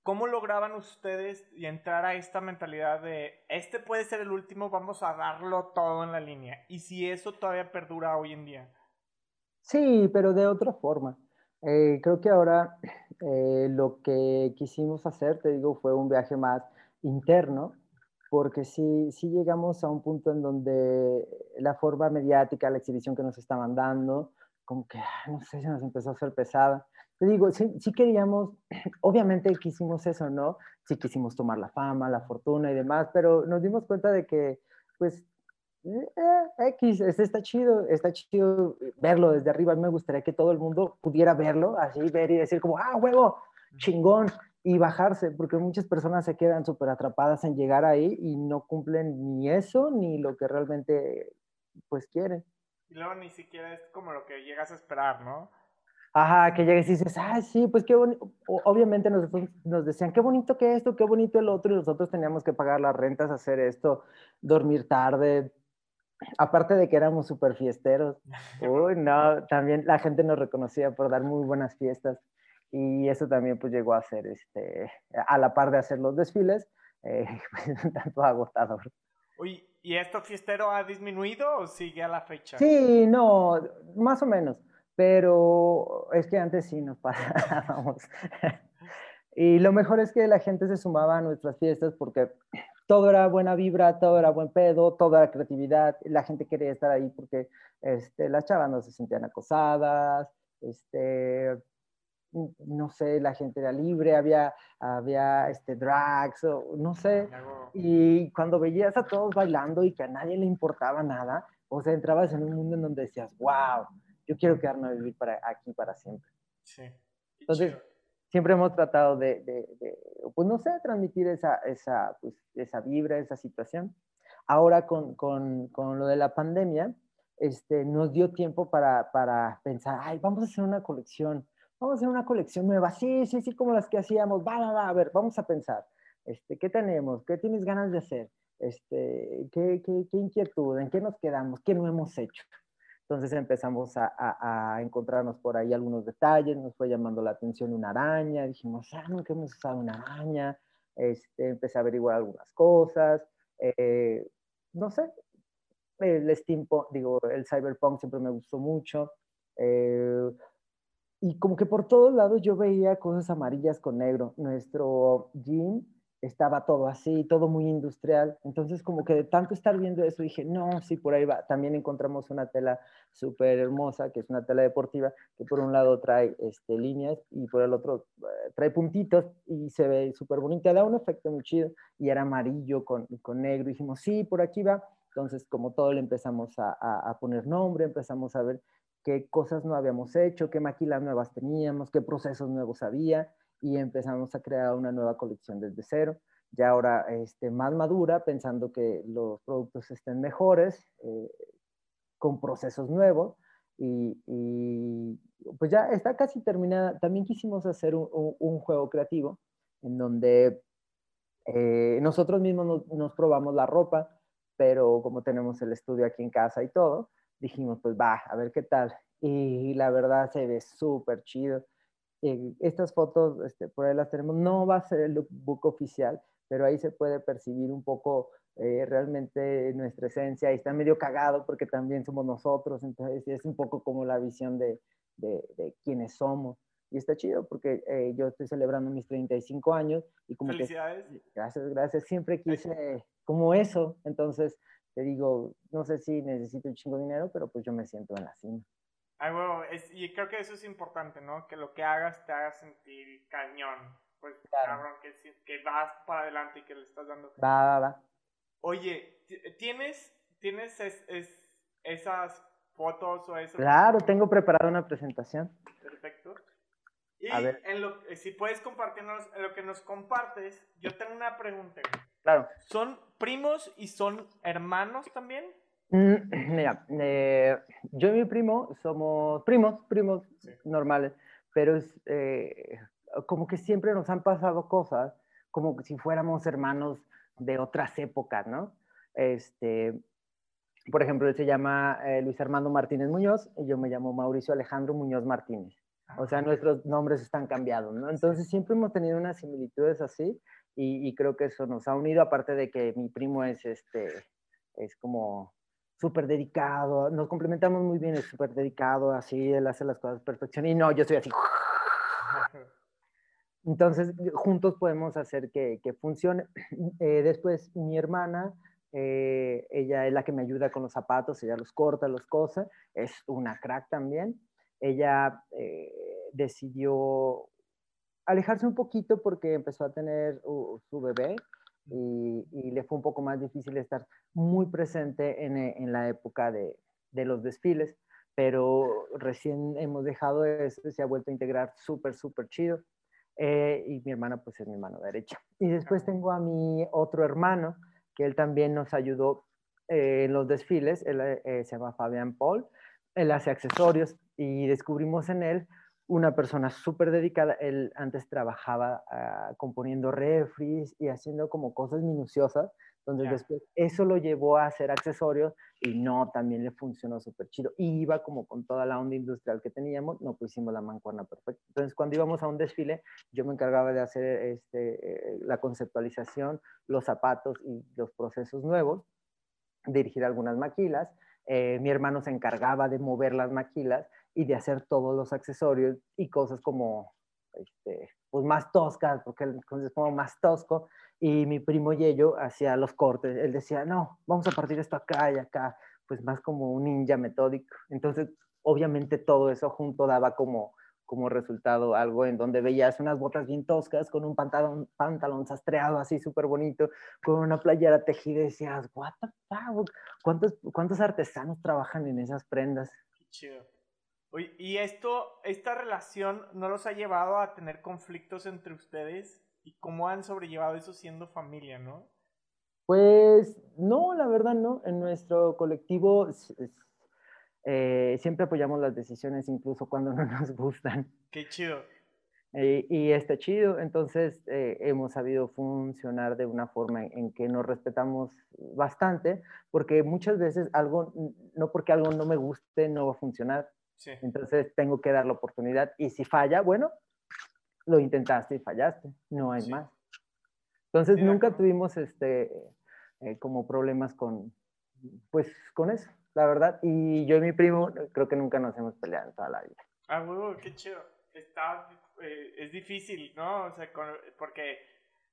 ¿Cómo lograban ustedes y entrar a esta mentalidad de este puede ser el último, vamos a darlo todo en la línea? Y si eso todavía perdura hoy en día. Sí, pero de otra forma. Eh, creo que ahora eh, lo que quisimos hacer, te digo, fue un viaje más interno, porque sí, sí llegamos a un punto en donde la forma mediática, la exhibición que nos estaban dando, como que, no sé, se nos empezó a hacer pesada te digo, sí, queríamos, obviamente quisimos eso, ¿no? Sí quisimos tomar la fama, la fortuna y demás, pero nos dimos cuenta de que, pues, eh, X, este está chido, está chido verlo desde arriba. Me gustaría que todo el mundo pudiera verlo, así ver y decir como, ah, huevo, chingón, y bajarse, porque muchas personas se quedan súper atrapadas en llegar ahí y no cumplen ni eso ni lo que realmente, pues, quieren. Y luego ni siquiera es como lo que llegas a esperar, ¿no? Ajá, que llegues y dices, ah, sí, pues qué bonito. Obviamente nosotros nos decían, qué bonito que esto, qué bonito el otro, y nosotros teníamos que pagar las rentas, hacer esto, dormir tarde. Aparte de que éramos súper fiesteros. Uy, no, también la gente nos reconocía por dar muy buenas fiestas. Y eso también pues llegó a ser, este, a la par de hacer los desfiles, eh, pues, un tanto agotador. Uy, ¿y esto fiestero ha disminuido o sigue a la fecha? Sí, no, más o menos, pero es que antes sí nos pasábamos. y lo mejor es que la gente se sumaba a nuestras fiestas porque todo era buena vibra, todo era buen pedo, toda era creatividad, la gente quería estar ahí porque este, las chavas no se sentían acosadas, este, no sé, la gente era libre, había, había este, drags, o, no sé, y cuando veías a todos bailando y que a nadie le importaba nada, o sea, entrabas en un mundo en donde decías, wow, yo quiero quedarme a vivir para, aquí para siempre. Sí. Entonces, siempre hemos tratado de, pues no sé, transmitir esa, esa, pues, esa vibra, esa situación. Ahora con, con, con, lo de la pandemia, este, nos dio tiempo para, para pensar, ay, vamos a hacer una colección, vamos a hacer una colección nueva, sí, sí, sí, como las que hacíamos, va, va, va, a ver, vamos a pensar, este, ¿qué tenemos? ¿Qué tienes ganas de hacer? Este, ¿qué, qué, qué inquietud? ¿En qué nos quedamos? ¿Qué no hemos hecho? Entonces empezamos a, a, encontrarnos por ahí algunos detalles, nos fue llamando la atención una araña, dijimos, ah, nunca hemos usado una araña, este, empecé a averiguar algunas cosas, eh, no sé, el steampunk, digo, el cyberpunk siempre me gustó mucho, eh, y como que por todos lados yo veía cosas amarillas con negro, nuestro jean estaba todo así, todo muy industrial. Entonces, como que de tanto estar viendo eso, dije, no, sí, por ahí va. También encontramos una tela súper hermosa, que es una tela deportiva, que por un lado trae este, líneas y por el otro eh, trae puntitos y se ve súper bonita. Da un efecto muy chido y era amarillo con, con negro. dijimos, sí, por aquí va. Entonces, como todo, le empezamos a, a, a poner nombre, empezamos a ver qué cosas no habíamos hecho, qué maquilas nuevas teníamos, qué procesos nuevos había y empezamos a crear una nueva colección desde cero, ya ahora este, más madura, pensando que los productos estén mejores, eh, con procesos nuevos, y, pues ya está casi terminada. También quisimos hacer un, juego creativo en donde eh, nosotros mismos nos, nos, probamos la ropa, pero como tenemos el estudio aquí en casa y todo, dijimos, pues va, a ver qué tal. Y la verdad se ve súper chido eh, estas fotos, este, por ahí las tenemos, no va a ser el lookbook oficial, pero ahí se puede percibir un poco eh, realmente nuestra esencia y está medio cagado porque también somos nosotros, entonces es un poco como la visión de, de, de quiénes somos. Y está chido porque eh, yo estoy celebrando mis 35 años y como que... Gracias, gracias. Siempre quise como eso. Entonces, te digo, no sé si necesito un chingo de dinero, pero pues yo me siento en la cima. Ay, bueno, es, y creo que eso es importante, ¿no? Que lo que hagas te haga sentir cañón. Pues, cabrón, que, que vas para adelante y que le estás dando. Va, va, va. Oye, ¿tienes, tienes es, esas fotos o eso? Claro, tengo preparada una presentación. Perfecto. Y En lo, si puedes compartirnos lo que nos compartes, yo tengo una pregunta. Claro. ¿Son primos y son hermanos también? Mm, mira, eh, yo y mi primo somos primos, primos normales, pero es eh, como que siempre nos han pasado cosas como si fuéramos hermanos de otras épocas, ¿no? Este, por ejemplo, él se llama eh, Luis Armando Martínez Muñoz y yo me llamo Mauricio Alejandro Muñoz Martínez. O sea, nuestros nombres están cambiados, ¿no? Entonces siempre hemos tenido unas similitudes así y, y creo que eso nos ha unido, aparte de que mi primo es, este, es como súper dedicado, nos complementamos muy bien, es súper dedicado, así, él hace las cosas perfección y no, yo soy así. Entonces, juntos podemos hacer que, que funcione. Eh, después, mi hermana, eh, ella es la que me ayuda con los zapatos, ella los corta, los cose, es una crack también. Ella eh, decidió alejarse un poquito porque empezó a tener su bebé y, le fue un poco más difícil estar muy presente en, eh, en la época de, de, los desfiles, pero recién hemos dejado eso, se ha vuelto a integrar súper, súper chido. Eh, y mi hermana pues es mi mano derecha. Y después tengo a mi otro hermano, que él también nos ayudó eh, en los desfiles, él se llama Fabián Paul, él hace accesorios y descubrimos en él una persona súper dedicada. Él antes trabajaba ah, componiendo refries y haciendo como cosas minuciosas. Entonces después eso lo llevó a hacer accesorios y no, también le funcionó súper chido. Y iba como con toda la onda industrial que teníamos, no pusimos la mancuerna perfecta. Entonces cuando íbamos a un desfile, yo me encargaba de hacer este, eh, la conceptualización, los zapatos y los procesos nuevos, dirigir algunas maquilas. Eh, mi hermano se encargaba de mover las maquilas y de hacer todos los accesorios y cosas como este, pues más toscas, porque entonces como más tosco, y mi primo Yello hacía los cortes, él decía, no, vamos a partir esto acá y acá, pues más como un ninja metódico. Entonces, obviamente todo eso junto daba como, como resultado algo en donde veías unas botas bien toscas con un pantalón, pantalón sastreado así súper bonito, con una playera tejida y decías, what the fuck, ¿Cuántos, ¿cuántos artesanos trabajan en esas prendas? Chido. Y esto, esta relación no los ha llevado a tener conflictos entre ustedes y cómo han sobrellevado eso siendo familia, ¿no? Pues no, la verdad no. En nuestro colectivo eh, siempre apoyamos las decisiones, incluso cuando no nos gustan. Qué chido. Eh, y está chido, entonces eh, hemos sabido funcionar de una forma en, que nos respetamos bastante, porque muchas veces algo, no porque algo no me guste, no va a funcionar. Sí. Entonces tengo que dar la oportunidad y si falla, bueno, lo intentaste y fallaste, no hay más. Entonces nunca tuvimos este, eh, como problemas con, pues, con eso, la verdad. Y yo y mi primo creo que nunca nos hemos peleado en toda la vida. Ah, huevo, qué chido. Está, eh, es difícil, ¿no? O sea, porque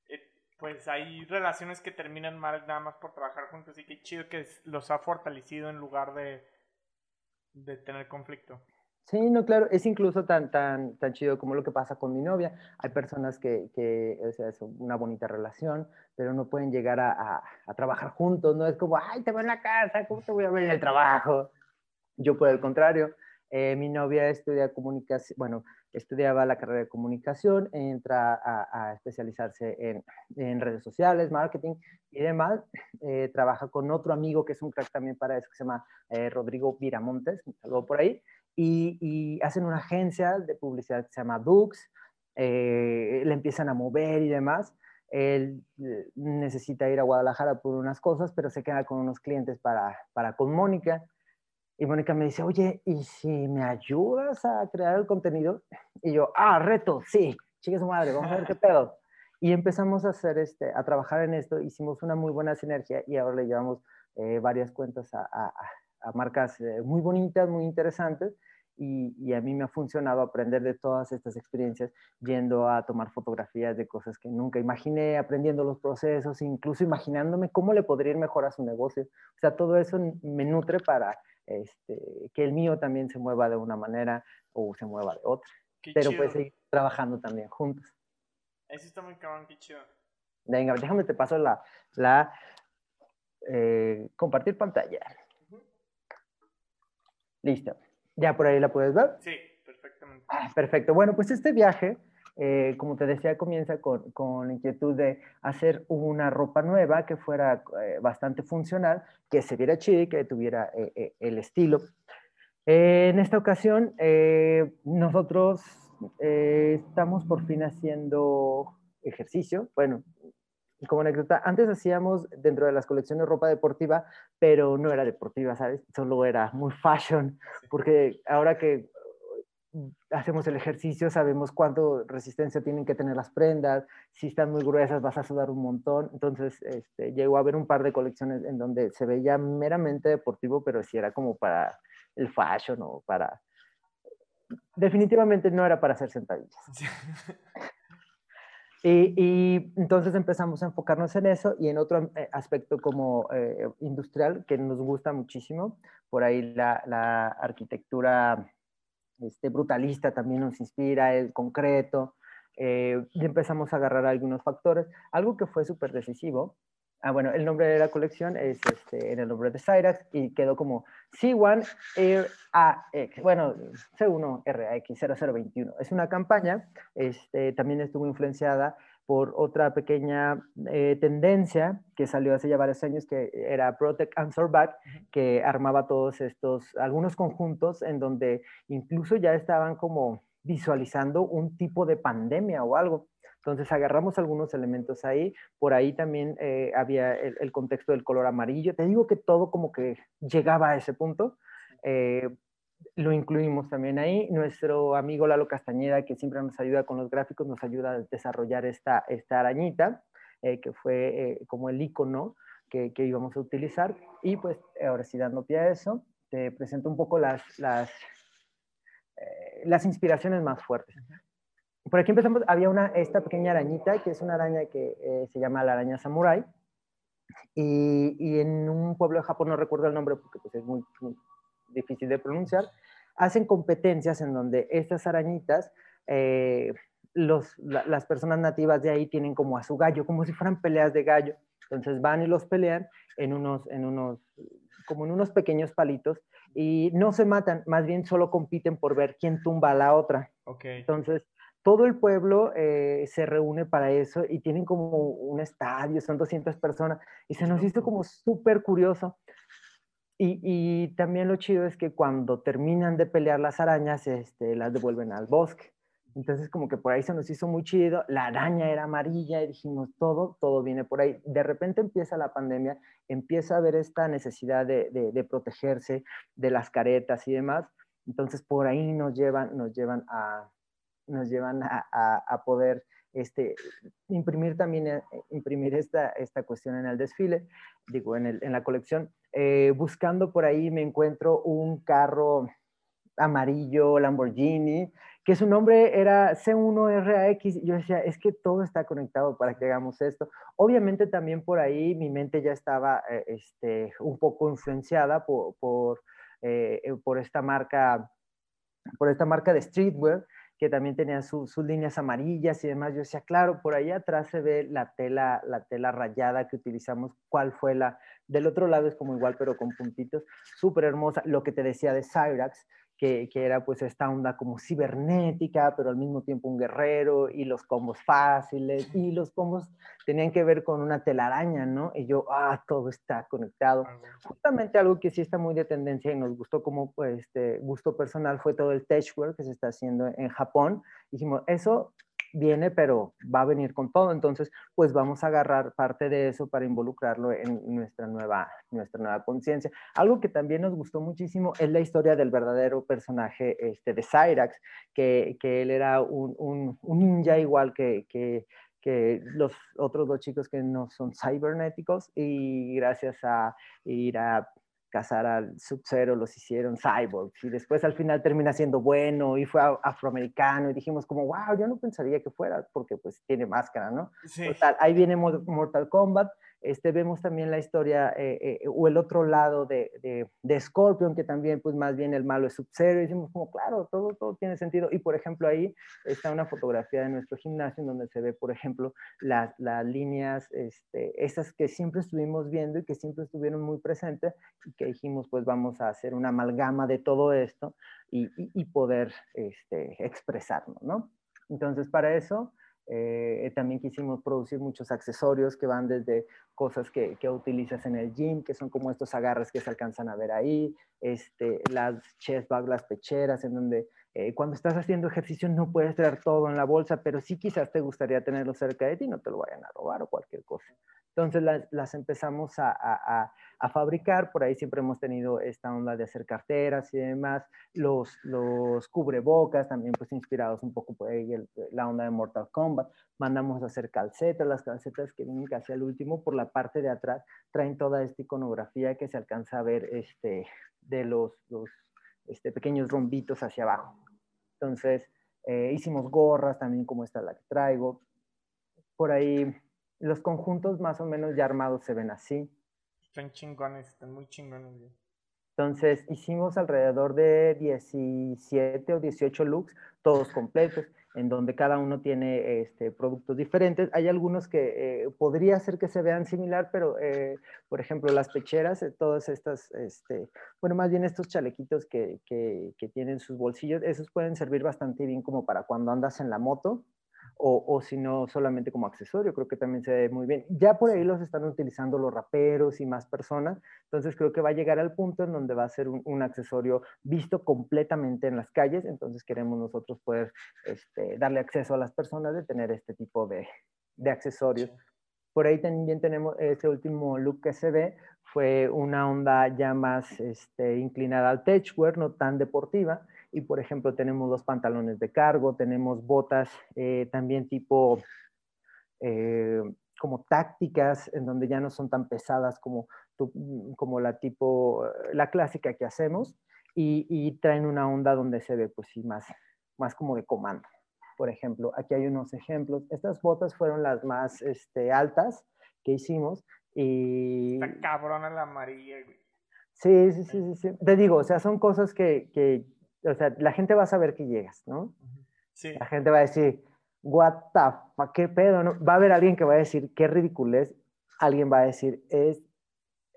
eh, pues hay relaciones que terminan mal nada más por trabajar juntos y qué chido que los ha fortalecido en lugar de, de tener conflicto. Sí, no, claro, es incluso tan, tan, tan chido como lo que pasa con mi novia. Hay personas que, que o sea, es una bonita relación, pero no pueden llegar a, a, trabajar juntos, ¿no? Es como, ay, te voy en la casa, ¿cómo te voy a ver en el trabajo? Yo, por el contrario, eh, mi novia estudia comunicación, bueno, estudiaba la carrera de comunicación, entra a, a especializarse en, en, redes sociales, marketing y demás. Eh, trabaja con otro amigo que es un crack también para eso, que se llama eh, Rodrigo Viramontes, algo por ahí y, hacen una agencia de publicidad que se llama Dux, eh, le empiezan a mover y demás. Él eh, necesita ir a Guadalajara por unas cosas, pero se queda con unos clientes para, para con Mónica. Y Mónica me dice, oye, ¿y si me ayudas a crear el contenido? Y yo, ah, reto, sí, chique su madre, vamos a ver qué pedo. Y empezamos a hacer este, a trabajar en esto, hicimos una muy buena sinergia y ahora le llevamos eh, varias cuentas a, a, a marcas eh, muy bonitas, muy interesantes. Y, a mí me ha funcionado aprender de todas estas experiencias, yendo a tomar fotografías de cosas que nunca imaginé, aprendiendo los procesos, incluso imaginándome cómo le podría ir mejor a su negocio. O sea, todo eso me nutre para este, que el mío también se mueva de una manera o se mueva de otra. Pero pues seguir trabajando también juntos. Eso está muy cabrón, qué chido. Venga, déjame te paso la, la eh, compartir pantalla. Listo. ¿Ya por ahí la puedes ver? Sí, perfectamente. Ah, perfecto. Bueno, pues este viaje, eh, como te decía, comienza con, con, la inquietud de hacer una ropa nueva que fuera eh, bastante funcional, que se viera chido que tuviera eh, el estilo. en esta ocasión, nosotros estamos por fin haciendo ejercicio. Bueno, como anécdota, antes hacíamos dentro de las colecciones ropa deportiva, pero no era deportiva, ¿sabes? Solo era muy fashion, porque ahora que hacemos el ejercicio sabemos cuánto resistencia tienen que tener las prendas, si están muy gruesas vas a sudar un montón, entonces este, llegó a haber un par de colecciones en donde se veía meramente deportivo, pero sí era como para el fashion o para... Definitivamente no era para hacer sentadillas. Y, entonces empezamos a enfocarnos en eso y en otro eh, aspecto como eh, industrial que nos gusta muchísimo. Por ahí la, la arquitectura este, brutalista también nos inspira, el concreto. Eh, y empezamos a agarrar algunos factores. Algo que fue súper decisivo Ah, bueno, el nombre de la colección es este, el nombre de Cyrax y quedó como C1 Air AX, bueno, C1 RAX 0021. Es una campaña, este, también estuvo influenciada por otra pequeña eh, tendencia que salió hace ya varios años, que era Protect and Survive, que armaba todos estos, algunos conjuntos en donde incluso ya estaban como visualizando un tipo de pandemia o algo. Entonces agarramos algunos elementos ahí, por ahí también eh, había el, contexto del color amarillo. Te digo que todo como que llegaba a ese punto. Eh, lo incluimos también ahí. Nuestro amigo Lalo Castañeda, que siempre nos ayuda con los gráficos, nos ayuda a desarrollar esta, esta arañita, eh, que fue como el icono que, que, íbamos a utilizar. Y pues ahora sí, dando pie a eso, te presento un poco las, las, las inspiraciones más fuertes por aquí empezamos, había una, esta pequeña arañita, que es una araña que eh, se llama la araña samurai, y, y, en un pueblo de Japón, no recuerdo el nombre porque pues, es muy, difícil de pronunciar, hacen competencias en donde estas arañitas, eh, los, las personas nativas de ahí tienen como a su gallo, como si fueran peleas de gallo. Entonces van y los pelean en unos, en unos, como en unos pequeños palitos y no se matan, más bien solo compiten por ver quién tumba a la otra. Okay. Entonces, todo el pueblo eh, se reúne para eso y tienen como un estadio, son 200 personas, y se nos hizo como súper curioso. Y, también lo chido es que cuando terminan de pelear las arañas, este, las devuelven al bosque. Entonces como que por ahí se nos hizo muy chido, la araña era amarilla y dijimos, todo, todo viene por ahí. De repente empieza la pandemia, empieza a haber esta necesidad de, protegerse de las caretas y demás. Entonces por ahí nos llevan, nos llevan a, nos llevan a, poder este, imprimir también eh, imprimir esta, esta cuestión en el desfile, digo, en, en la colección. Eh, buscando por ahí me encuentro un carro amarillo Lamborghini, que su nombre era C1RAX. Yo decía, es que todo está conectado para que hagamos esto. Obviamente también por ahí mi mente ya estaba eh, este, un poco influenciada por, por, por, esta marca, por esta marca de streetwear que también tenía sus líneas amarillas y demás. Yo decía, claro, por ahí atrás se ve la tela, la tela rayada que utilizamos. ¿Cuál fue la? Del otro lado es como igual, pero con puntitos. Súper hermosa. Lo que te decía de Cyrax, que, era pues esta onda como cibernética, pero al mismo tiempo un guerrero y los combos fáciles y los combos tenían que ver con una telaraña, ¿no? Y yo, ah, todo está conectado. Justamente algo que sí está muy de tendencia y nos gustó como pues, este gusto personal fue todo el techwear que se está haciendo en Japón. Dijimos, eso viene, pero va a venir con todo. Entonces, pues vamos a agarrar parte de eso para involucrarlo en nuestra nueva, nuestra nueva conciencia. Algo que también nos gustó muchísimo es la historia del verdadero personaje este, de Cyrax, que, que él era un, un, ninja igual que, que, que los otros dos chicos que no son cibernéticos y gracias a ir a cazar al Sub-Zero, los hicieron cyborgs y después al final termina siendo bueno y fue afroamericano y dijimos como, wow, yo no pensaría que fuera porque pues tiene máscara, ¿no? Total, ahí viene Mortal Kombat, este, vemos también la historia eh, eh, o el otro lado de, de, de, Scorpion, que también pues más bien el malo es Sub-Zero, y decimos como, claro, todo, todo tiene sentido. Y por ejemplo ahí está una fotografía de nuestro gimnasio en donde se ve, por ejemplo, las, las líneas, este, esas que siempre estuvimos viendo y que siempre estuvieron muy presentes y que dijimos pues vamos a hacer una amalgama de todo esto y, y, poder este, expresarnos, ¿no? Entonces para eso eh, también quisimos producir muchos accesorios que van desde cosas que, que, utilizas en el gym, que son como estos agarres que se alcanzan a ver ahí, este, las chest bags, las pecheras, en donde eh, cuando estás haciendo ejercicio no puedes traer todo en la bolsa, pero sí quizás te gustaría tenerlo cerca de ti, no te lo vayan a robar o cualquier cosa. Entonces las, las empezamos a, a, a, fabricar, por ahí siempre hemos tenido esta onda de hacer carteras y demás, los, los cubrebocas también pues inspirados un poco por ahí la onda de Mortal Kombat, mandamos a hacer calcetas, las calcetas que vienen casi al último por la parte de atrás traen toda esta iconografía que se alcanza a ver este, de los, los este, pequeños rombitos hacia abajo. Entonces eh, hicimos gorras también como esta la que traigo, por ahí los conjuntos más o menos ya armados se ven así. Están chingones, están muy chingones. Entonces hicimos alrededor de 17 o 18 looks, todos completos, en donde cada uno tiene este, productos diferentes. Hay algunos que eh, podría ser que se vean similar, pero eh, por ejemplo las pecheras, eh, todas estas, este, bueno, más bien estos chalequitos que, que, que tienen sus bolsillos, esos pueden servir bastante bien como para cuando andas en la moto o, o si no solamente como accesorio, creo que también se ve muy bien. Ya por ahí los están utilizando los raperos y más personas, entonces creo que va a llegar al punto en donde va a ser un, accesorio visto completamente en las calles, entonces queremos nosotros poder este, darle acceso a las personas de tener este tipo de, de accesorios. Por ahí también tenemos ese último look que se ve, fue una onda ya más este, inclinada al techwear, no tan deportiva. Y por ejemplo, tenemos los pantalones de cargo, tenemos botas eh, también tipo eh, como tácticas, en donde ya no son tan pesadas como, como la tipo, la clásica que hacemos. Y, traen una onda donde se ve, pues sí, más, más como de comando. Por ejemplo, aquí hay unos ejemplos. Estas botas fueron las más este, altas que hicimos y... Está cabrona la amarilla, Sí, sí, sí, sí, Te digo, o sea, son cosas que, que, o sea, la gente va a saber que llegas, ¿no? Sí. La gente va a decir, what the fuck, qué pedo, ¿no? Va a haber alguien que va a decir, qué ridículo es. Alguien va a decir, es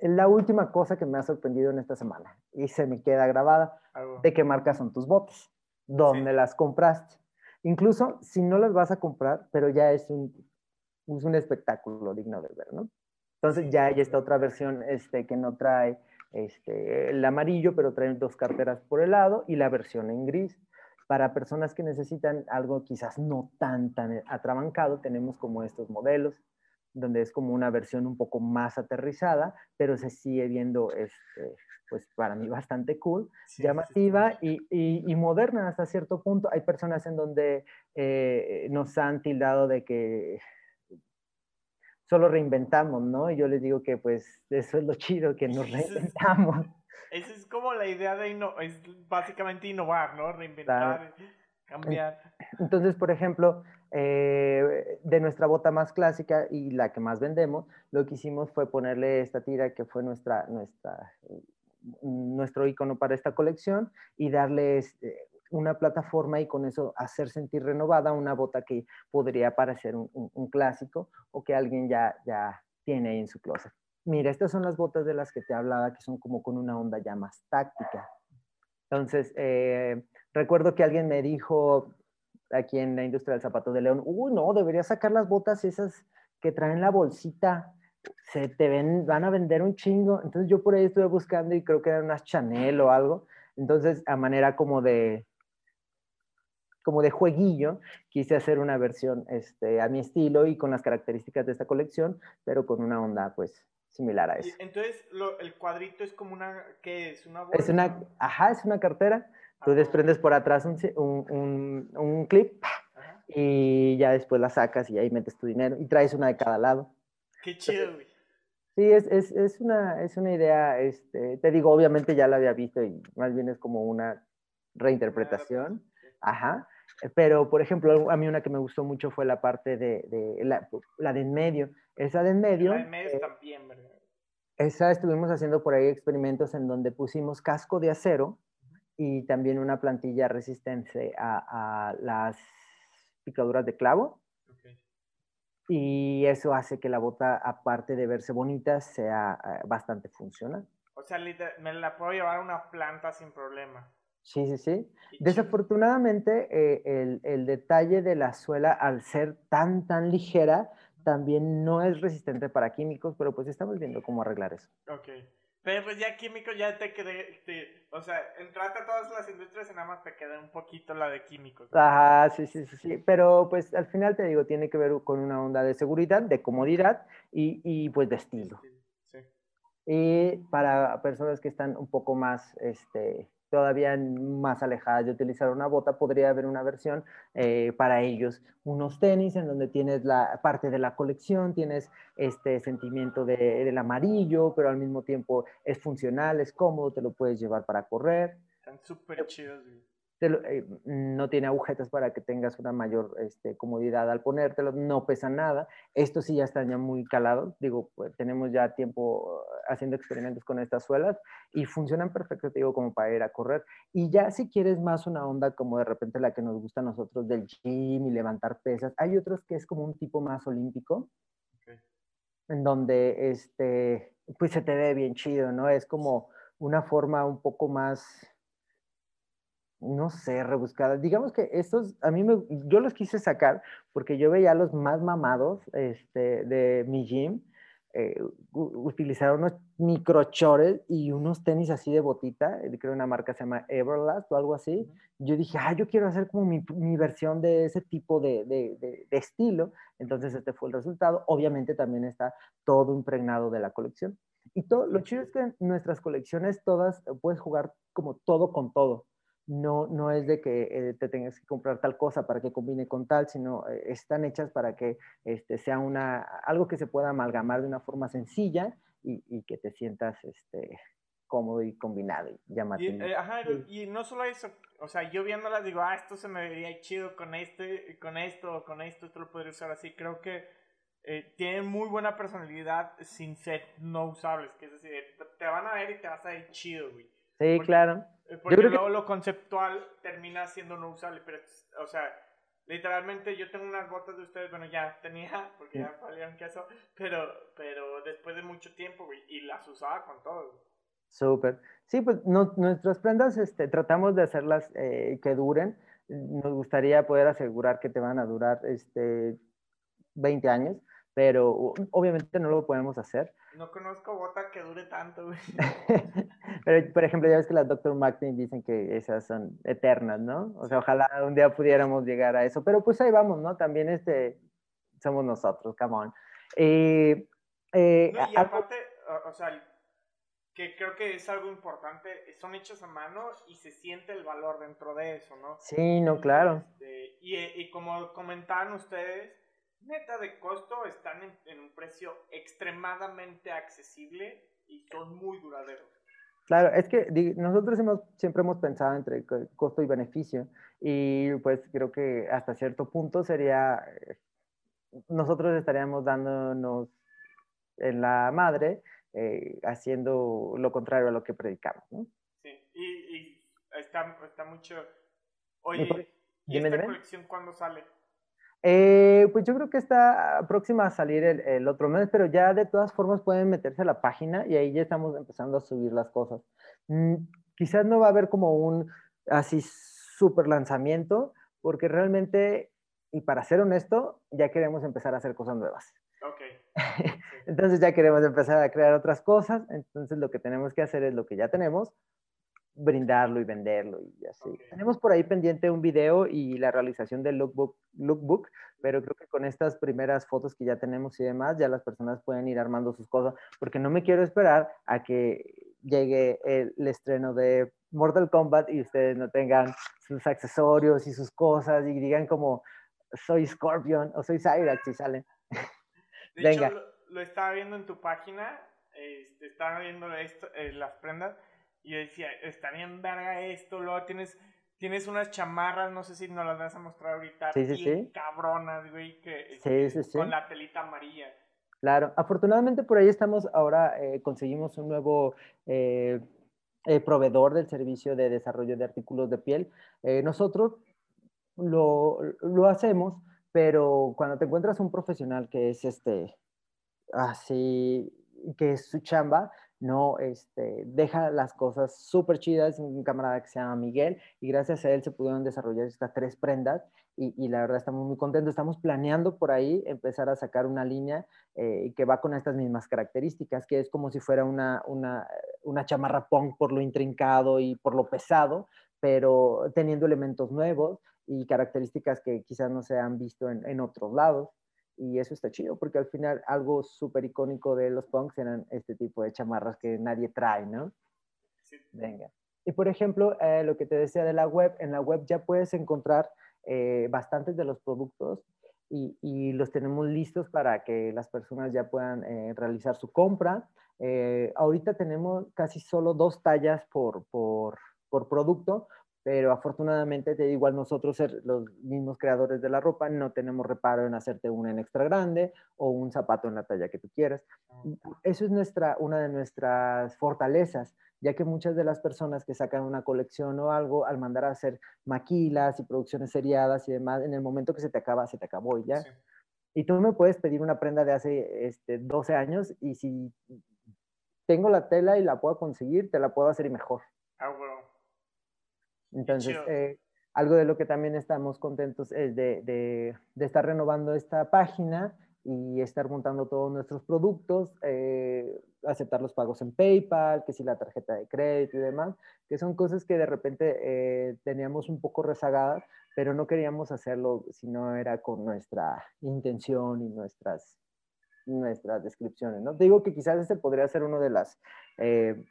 la última cosa que me ha sorprendido en esta semana. Y se me queda grabada. ¿De qué marca son tus botas? ¿Dónde las compraste? Incluso si no las vas a comprar, pero ya es un, es un espectáculo digno de ver, ¿no? Entonces ya hay esta otra versión este, que no trae este, el amarillo, pero trae dos carteras por el lado y la versión en gris. Para personas que necesitan algo quizás no tan, tan atrabancado, tenemos como estos modelos, donde es como una versión un poco más aterrizada, pero se sigue viendo, este, pues para mí bastante cool, llamativa Y, y, moderna hasta cierto punto. Hay personas en donde eh, nos han tildado de que solo reinventamos, ¿no? Y yo les digo que pues eso es lo chido, que nos reinventamos. Esa es como la idea de innovar, es básicamente innovar, ¿no? Reinventar, cambiar. Entonces, por ejemplo, eh, de nuestra bota más clásica y la que más vendemos, lo que hicimos fue ponerle esta tira que fue nuestra, nuestra, nuestro icono para esta colección y darle este, una plataforma y con eso hacer sentir renovada una bota que podría parecer un, clásico o que alguien ya, ya tiene ahí en su closet. Mira, estas son las botas de las que te hablaba, que son como con una onda ya más táctica. Entonces, eh, recuerdo que alguien me dijo aquí en la industria del zapato de León, uy, no, deberías sacar las botas esas que traen la bolsita, se te ven, van a vender un chingo. Entonces yo por ahí estuve buscando y creo que eran unas Chanel o algo. Entonces, a manera como de, como de jueguillo, quise hacer una versión este, a mi estilo y con las características de esta colección, pero con una onda pues similar a eso. Entonces, el cuadrito es como una, ¿qué es? ¿Una Es una, ajá, es una cartera. Tú desprendes por atrás un, un, un, clip y ya después la sacas y ahí metes tu dinero y traes una de cada lado. Qué chido, güey. Sí, es, es, es, una, es una idea, este, te digo, obviamente ya la había visto y más bien es como una reinterpretación. Ajá. Pero, por ejemplo, a mí una que me gustó mucho fue la parte de, la, la, de en medio. Esa de en medio. La de en medio eh, también, ¿verdad? Esa estuvimos haciendo por ahí experimentos en donde pusimos casco de acero y también una plantilla resistente a, a las picaduras de clavo. Y eso hace que la bota, aparte de verse bonita, sea eh, bastante funcional. O sea, me la puedo llevar a una planta sin problema. Sí, sí, sí. Desafortunadamente, eh, el, el, detalle de la suela, al ser tan, tan ligera, también no es resistente para químicos, pero pues estamos viendo cómo arreglar eso. Ok. Pero pues ya químicos ya te quedé, o sea, entraste a todas las industrias y nada más te queda un poquito la de químicos. Ajá, sí, sí, sí, sí. Pero pues al final te digo, tiene que ver con una onda de seguridad, de comodidad y, y pues de estilo. Sí, sí. Y para personas que están un poco más, este, todavía más alejadas de utilizar una bota, podría haber una versión eh, para ellos, unos tenis en donde tienes la parte de la colección, tienes este sentimiento de, del amarillo, pero al mismo tiempo es funcional, es cómodo, te lo puedes llevar para correr. Están súper chidos. Eh, no tiene agujetas para que tengas una mayor este, comodidad al ponértelo, no pesa nada. Estos sí ya están ya muy calados, digo, pues, tenemos ya tiempo haciendo experimentos con estas suelas y funcionan perfecto, te digo, como para ir a correr. Y ya si quieres más una onda como de repente la que nos gusta a nosotros del gym y levantar pesas, hay otros que es como un tipo más olímpico, en donde este, pues se te ve bien chido, ¿no? Es como una forma un poco más no sé, rebuscadas. Digamos que estos, a mí me, yo los quise sacar porque yo veía los más mamados este, de mi gym eh, utilizar unos microchores y unos tenis así de botita, eh, creo una marca se llama Everlast o algo así. Yo dije, ah, yo quiero hacer como mi, mi versión de ese tipo de, de, de, estilo. Entonces este fue el resultado. Obviamente también está todo impregnado de la colección. Y todo, lo chido es que nuestras colecciones todas eh, puedes jugar como todo con todo no, no es de que eh, te tengas que comprar tal cosa para que combine con tal, sino eh, están hechas para que este, sea una, algo que se pueda amalgamar de una forma sencilla y, que te sientas este, cómodo y combinado y llamativo. Y, eh, ajá, y no solo eso, o sea, yo viéndolas digo, ah, esto se me vería chido con este, con esto, con esto, esto lo podría usar así. Creo que tienen muy buena personalidad sin ser no usables, que es decir, te van a ver y te vas a ver chido, güey. Sí, claro. Eh, porque luego lo conceptual termina siendo no usable, pero, o sea, literalmente yo tengo unas botas de ustedes, bueno, ya tenía, porque ya valían queso, pero, pero después de mucho tiempo, güey, y las usaba con todo. Súper. Sí, pues nuestras prendas este, tratamos de hacerlas eh, que duren. Nos gustaría poder asegurar que te van a durar este, 20 años, pero obviamente no lo podemos hacer. No conozco bota que dure tanto, güey. Pero, por ejemplo, ya ves que las Dr. Martin dicen que esas son eternas, ¿no? O sea, ojalá un día pudiéramos llegar a eso. Pero pues ahí vamos, ¿no? También este, somos nosotros, come on. Eh, eh, y aparte, o, sea, que creo que es algo importante, son hechos a mano y se siente el valor dentro de eso, ¿no? Sí, no, claro. Este, y, y como comentaban ustedes, neta de costo están en, un precio extremadamente accesible y son muy duraderos. Claro, es que nosotros hemos, siempre hemos pensado entre costo y beneficio y pues creo que hasta cierto punto sería, nosotros estaríamos dándonos en la madre eh, haciendo lo contrario a lo que predicamos, ¿no? Sí, y, está, está, mucho... Oye, ¿y, esta colección cuándo sale? Eh, pues yo creo que está próxima a salir el, otro mes, pero ya de todas formas pueden meterse a la página y ahí ya estamos empezando a subir las cosas. Mm, quizás no va a haber como un así súper lanzamiento, porque realmente, y para ser honesto, ya queremos empezar a hacer cosas nuevas. Okay. entonces ya queremos empezar a crear otras cosas, entonces lo que tenemos que hacer es lo que ya tenemos, brindarlo y venderlo y así. Tenemos por ahí pendiente un video y la realización del lookbook, lookbook, pero creo que con estas primeras fotos que ya tenemos y demás, ya las personas pueden ir armando sus cosas, porque no me quiero esperar a que llegue el, estreno de Mortal Kombat y ustedes no tengan sus accesorios y sus cosas y digan como soy Scorpion o soy Cyrax y salen. De Venga. Hecho, lo, estaba viendo en tu página, este, estaba viendo esto, eh, las prendas y yo decía, está bien verga esto, luego tienes, tienes unas chamarras, no sé si nos las vas a mostrar ahorita, sí, sí, sí. cabronas, güey, que, este, con la telita amarilla. Claro, afortunadamente por ahí estamos, ahora eh, conseguimos un nuevo eh, eh, proveedor del servicio de desarrollo de artículos de piel. nosotros lo, lo, hacemos, pero cuando te encuentras un profesional que es este, así, que es su chamba, no este, deja las cosas súper chidas, un camarada que se llama Miguel, y gracias a él se pudieron desarrollar estas tres prendas, y, la verdad estamos muy contentos, estamos planeando por ahí empezar a sacar una línea eh, que va con estas mismas características, que es como si fuera una, una, una chamarra punk por lo intrincado y por lo pesado, pero teniendo elementos nuevos y características que quizás no se han visto en otros lados. Y eso está chido, porque al final algo súper icónico de los punks eran este tipo de chamarras que nadie trae, ¿no? Sí. Venga. Y por ejemplo, eh, lo que te decía de la web, en la web ya puedes encontrar eh, bastantes de los productos y, y, los tenemos listos para que las personas ya puedan eh, realizar su compra. ahorita tenemos casi solo dos tallas por, por, por producto, pero afortunadamente, te igual nosotros, ser los mismos creadores de la ropa, no tenemos reparo en hacerte una en extra grande o un zapato en la talla que tú quieras. Eso es nuestra, una de nuestras fortalezas, ya que muchas de las personas que sacan una colección o algo, al mandar a hacer maquilas y producciones seriadas y demás, en el momento que se te acaba, se te acabó y ya. Y tú me puedes pedir una prenda de hace este, 12 años y si tengo la tela y la puedo conseguir, te la puedo hacer y mejor. Ah, bueno. Entonces, algo de lo que también estamos contentos es de, de, estar renovando esta página y estar montando todos nuestros productos, eh, aceptar los pagos en PayPal, que si la tarjeta de crédito y demás, que son cosas que de repente eh, teníamos un poco rezagadas, pero no queríamos hacerlo si no era con nuestra intención y nuestras, nuestras descripciones. ¿no? Te digo que quizás este podría ser uno de las eh,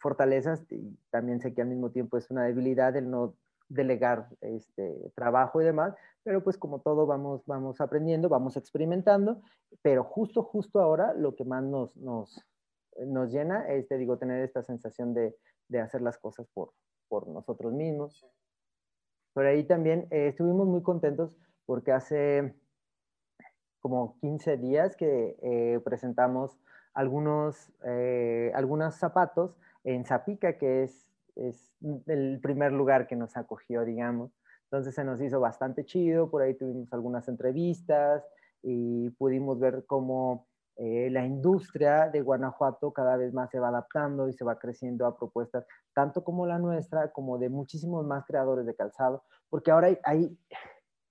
fortalezas y también sé que al mismo tiempo es una debilidad el no delegar este, trabajo y demás, pero pues como todo vamos, vamos aprendiendo, vamos experimentando, pero justo, justo ahora lo que más nos, nos, nos llena es, te digo, tener esta sensación de, de hacer las cosas por, por nosotros mismos. Por ahí también eh, estuvimos muy contentos porque hace como 15 días que eh, presentamos algunos, eh, algunos zapatos en Zapica, que es es el primer lugar que nos acogió, digamos. Entonces se nos hizo bastante chido, por ahí tuvimos algunas entrevistas y pudimos ver cómo eh, la industria de Guanajuato cada vez más se va adaptando y se va creciendo a propuestas tanto como la nuestra, como de muchísimos más creadores de calzado, porque ahora hay,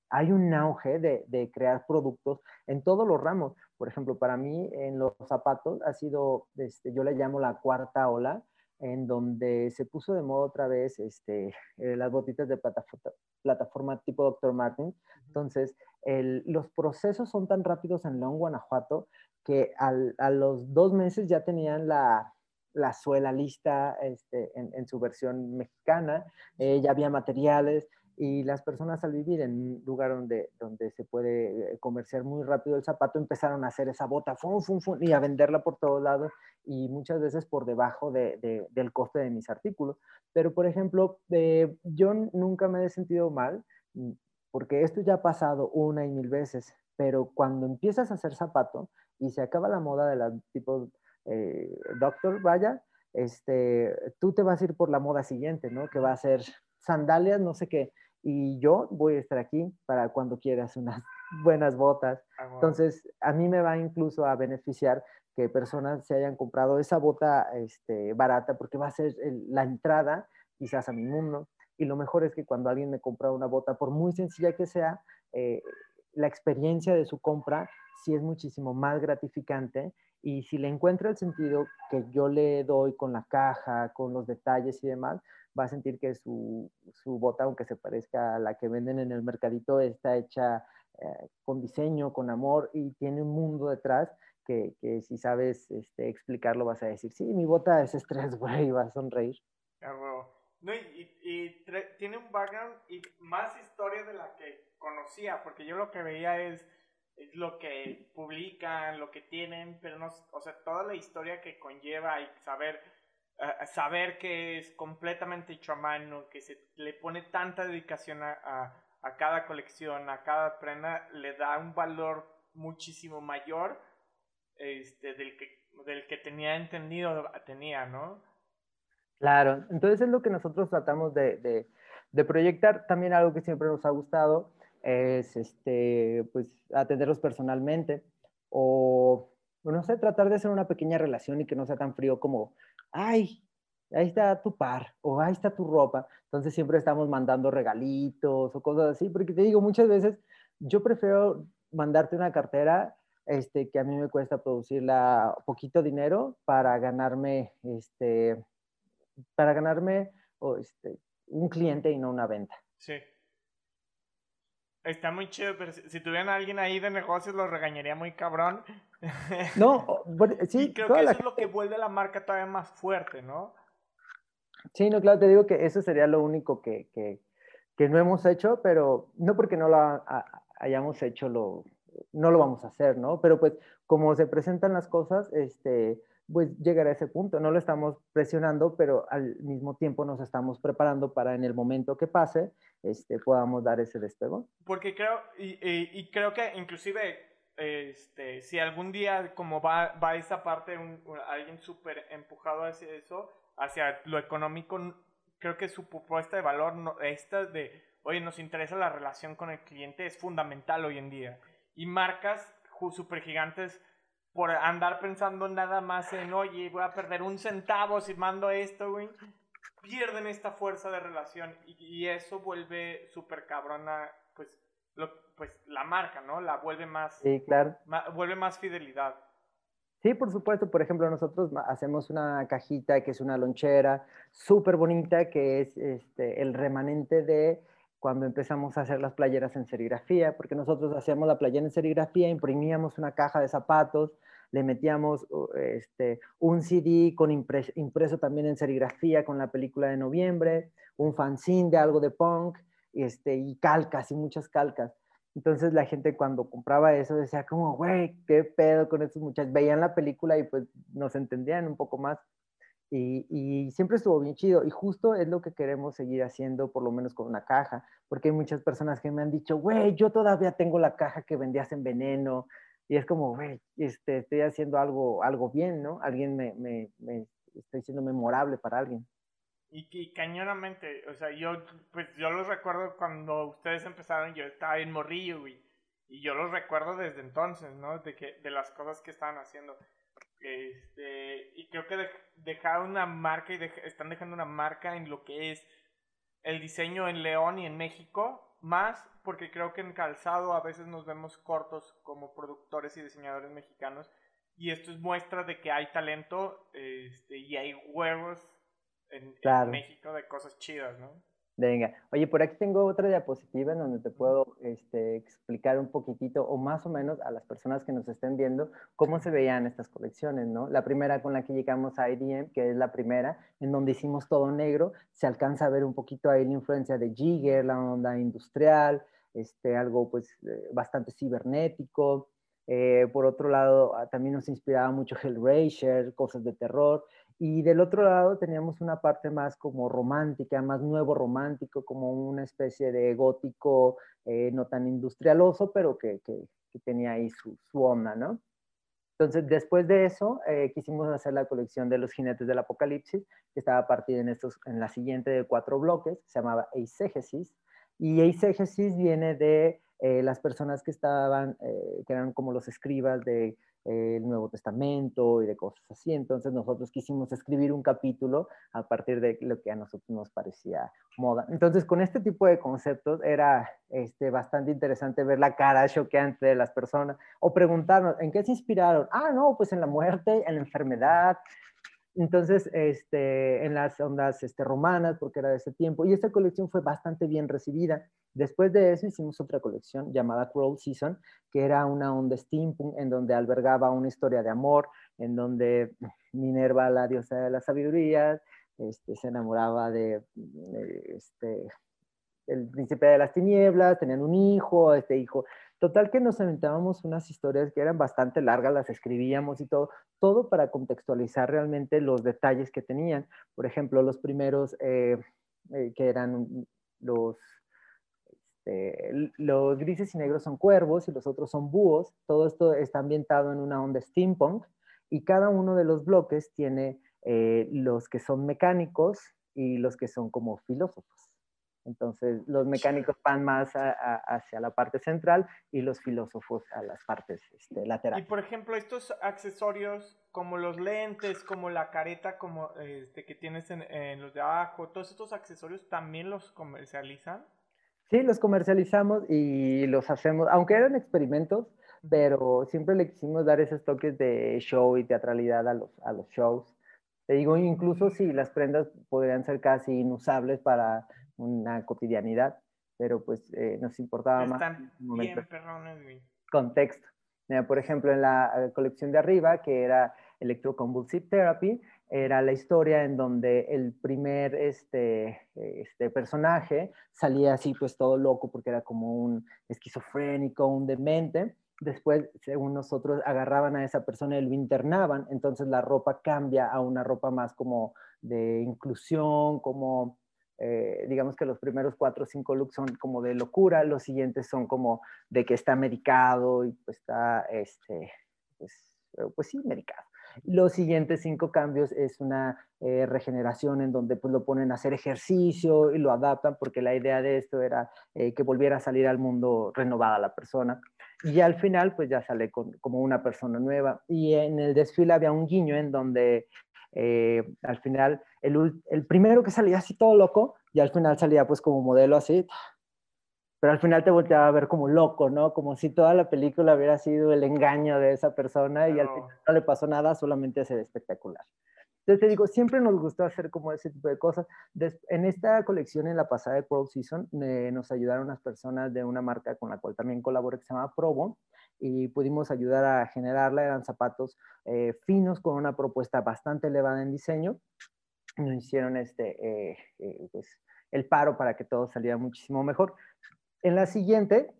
hay, un auge de, de, crear productos en todos los ramos. Por ejemplo, para mí en los zapatos ha sido, este, yo le llamo la cuarta ola, en donde se puso de moda otra vez este, eh, las botitas de plataforma, tipo Dr. Martin. Entonces, los procesos son tan rápidos en León, Guanajuato, que a los dos meses ya tenían la, suela lista este, en, su versión mexicana, eh, ya había materiales, y las personas al vivir en un lugar donde, donde se puede eh, comerciar muy rápido el zapato empezaron a hacer esa bota fum, fum, fum, y a venderla por todos lados y muchas veces por debajo de, del coste de mis artículos. Pero, por ejemplo, eh, yo nunca me he sentido mal mm, porque esto ya ha pasado una y mil veces, pero cuando empiezas a hacer zapato y se acaba la moda de la tipo eh, doctor, vaya, este, tú te vas a ir por la moda siguiente, ¿no? Que va a ser sandalias, no sé qué y yo voy a estar aquí para cuando quieras unas buenas botas. Ah, Entonces, a mí me va incluso a beneficiar que personas se hayan comprado esa bota este, barata porque va a ser la entrada quizás a mi mundo. Y lo mejor es que cuando alguien me compra una bota, por muy sencilla que sea, eh, la experiencia de su compra sí es muchísimo más gratificante y si le encuentra el sentido que yo le doy con la caja, con los detalles y demás, va a sentir que su, su bota, aunque se parezca a la que venden en el mercadito, está hecha eh, con diseño, con amor y tiene un mundo detrás que, que si sabes este, explicarlo vas a decir, sí, mi bota es estrés, güey, y vas a sonreír. no, y, y, tiene un background y más historia de la que conocía, porque yo lo que veía es, es lo que publican, lo que tienen, pero no, o sea, toda la historia que conlleva y saber saber que es completamente hecho a mano, que se le pone tanta dedicación a, a, cada colección, a cada prenda, le da un valor muchísimo mayor este, del, que, del que tenía entendido, tenía, ¿no? Claro, entonces es lo que nosotros tratamos de, de, de proyectar. También algo que siempre nos ha gustado es este, pues, atenderlos personalmente o, no sé, tratar de hacer una pequeña relación y que no sea tan frío como ay, ahí está tu par o ahí está tu ropa. Entonces siempre estamos mandando regalitos o cosas así, porque te digo, muchas veces yo prefiero mandarte una cartera este, que a mí me cuesta producirla poquito dinero para ganarme, este, para ganarme este, un cliente y no una venta. Sí. Está muy chido, pero si, tuvieran a alguien ahí de negocios, lo regañaría muy cabrón. No, sí. creo que eso es lo que vuelve la marca todavía más fuerte, ¿no? Sí, no, claro, te digo que eso sería lo único que, que, que no hemos hecho, pero no porque no lo hayamos hecho, lo, no lo vamos a hacer, ¿no? Pero pues como se presentan las cosas, este, pues llegar a ese punto. No lo estamos presionando, pero al mismo tiempo nos estamos preparando para en el momento que pase, este, podamos dar ese despego. Porque creo, y, y, creo que inclusive, este, si algún día como va, va esa parte, un, alguien súper empujado hacia eso, hacia lo económico, creo que su propuesta de valor, no, esta de, oye, nos interesa la relación con el cliente, es fundamental hoy en día. Y marcas gigantes por andar pensando nada más en, oye, voy a perder un centavo si mando esto, güey. pierden esta fuerza de relación y, eso vuelve súper cabrona, pues, pues la marca, ¿no? La vuelve más... Sí, claro. vuelve más fidelidad. Sí, por supuesto. Por ejemplo, nosotros hacemos una cajita que es una lonchera súper bonita, que es este, el remanente de cuando empezamos a hacer las playeras en serigrafía, porque nosotros hacíamos la playera en serigrafía, imprimíamos una caja de zapatos, le metíamos este, un CD con impreso, también en serigrafía con la película de noviembre, un fanzine de algo de punk, este, y calcas y muchas calcas. Entonces la gente cuando compraba eso decía como, güey, qué pedo con estos muchachos. Veían la película y pues nos entendían un poco más. Y, siempre estuvo bien chido. Y justo es lo que queremos seguir haciendo, por lo menos con una caja, porque hay muchas personas que me han dicho, güey, yo todavía tengo la caja que vendías en veneno. Y es como, güey, este, estoy haciendo algo, algo bien, ¿no? Alguien me, me, me estoy siendo memorable para alguien. Y, y, cañonamente, o sea, yo, pues yo los recuerdo cuando ustedes empezaron, yo estaba en Morrillo, güey. Y yo los recuerdo desde entonces, ¿no? De, que, de las cosas que estaban haciendo. Este, y creo que dejaron una marca y están dejando una marca en lo que es el diseño en León y en México, más porque creo que en calzado a veces nos vemos cortos como productores y diseñadores mexicanos. Y esto es muestra de que hay talento este, y hay huevos en, en México de cosas chidas, ¿no? Venga, oye, por aquí tengo otra diapositiva en donde te puedo este, explicar un poquitito o más o menos a las personas que nos estén viendo cómo se veían estas colecciones, ¿no? La primera con la que llegamos a IDM, que es la primera, en donde hicimos todo negro, se alcanza a ver un poquito ahí la influencia de Jigger, la onda industrial, este, algo pues eh, bastante cibernético. Eh, por otro lado, ah, también nos inspiraba mucho Hellraiser, cosas de terror. Y del otro lado teníamos una parte más como romántica, más nuevo romántico, como una especie de gótico eh, no tan industrialoso, pero que, que, tenía ahí su, su, onda, ¿no? Entonces, después de eso, eh, quisimos hacer la colección de los jinetes del apocalipsis, que estaba partida en, estos, en la siguiente de cuatro bloques, se llamaba eisegesis, y eisegesis viene de eh, las personas que estaban, que eran como los escribas de el Nuevo Testamento y de cosas así. Entonces nosotros quisimos escribir un capítulo a partir de lo que a nosotros nos parecía moda. Entonces con este tipo de conceptos era este, bastante interesante ver la cara choqueante de las personas o preguntarnos, ¿en qué se inspiraron? Ah, no, pues en la muerte, en la enfermedad, entonces, este, en las ondas este, romanas, porque era de ese tiempo, y esta colección fue bastante bien recibida. Después de eso hicimos otra colección llamada Crawl Season, que era una onda steampunk en donde albergaba una historia de amor, en donde Minerva, la diosa de la sabiduría, este, se enamoraba de, este, el príncipe de las tinieblas, tenían un hijo, este hijo Total que nos aventábamos unas historias que eran bastante largas, las escribíamos y todo, todo para contextualizar realmente los detalles que tenían. Por ejemplo, los primeros eh, eh, que eran los, este, los grises y negros son cuervos y los otros son búhos. Todo esto está ambientado en una onda steampunk y cada uno de los bloques tiene eh, los que son mecánicos y los que son como filósofos. Entonces, los mecánicos van más hacia la parte central y los filósofos a las partes este, laterales. Y por ejemplo, estos accesorios como los lentes, como la careta como este, que tienes en, los de abajo, todos estos accesorios también los comercializan. Sí, los comercializamos y los hacemos, aunque eran experimentos, pero siempre le quisimos dar esos toques de show y teatralidad a los, a los shows. Te digo, incluso si las prendas podrían ser casi inusables para una cotidianidad, pero pues eh, nos importaba más. Bien perrones, Contexto. por ejemplo, en la eh, colección de arriba, que era Electroconvulsive Therapy, era la historia en donde el primer este, este personaje salía así pues todo loco porque era como un esquizofrénico, un demente. Después, según nosotros, agarraban a esa persona y lo internaban, entonces la ropa cambia a una ropa más como de inclusión, como eh, digamos que los primeros cuatro o cinco looks son como de locura, los siguientes son como de que está medicado y pues está, este, pues, eh, pues sí, medicado. Los siguientes cinco cambios es una eh, regeneración en donde pues lo ponen a hacer ejercicio y lo adaptan porque la idea de esto era que volviera a salir al mundo renovada la persona. Y al final pues ya sale como una persona nueva. Y en el desfile había un guiño en donde al final el, el primero que salía así todo loco, y al final salía pues como modelo así, pero al final te volteaba a ver como loco, ¿no? Como si toda la película hubiera sido el engaño de esa persona y al final no le pasó nada, solamente ser espectacular. Entonces te digo, siempre nos gustó hacer como ese tipo de cosas. en esta colección, en la pasada de World Season, eh, nos ayudaron unas personas de una marca con la cual también colaboro que se llama Provo y pudimos ayudar a generarla. Eran zapatos eh, finos con una propuesta bastante elevada en diseño. Nos hicieron este, eh, pues, el paro para que todo saliera muchísimo mejor. En la siguiente,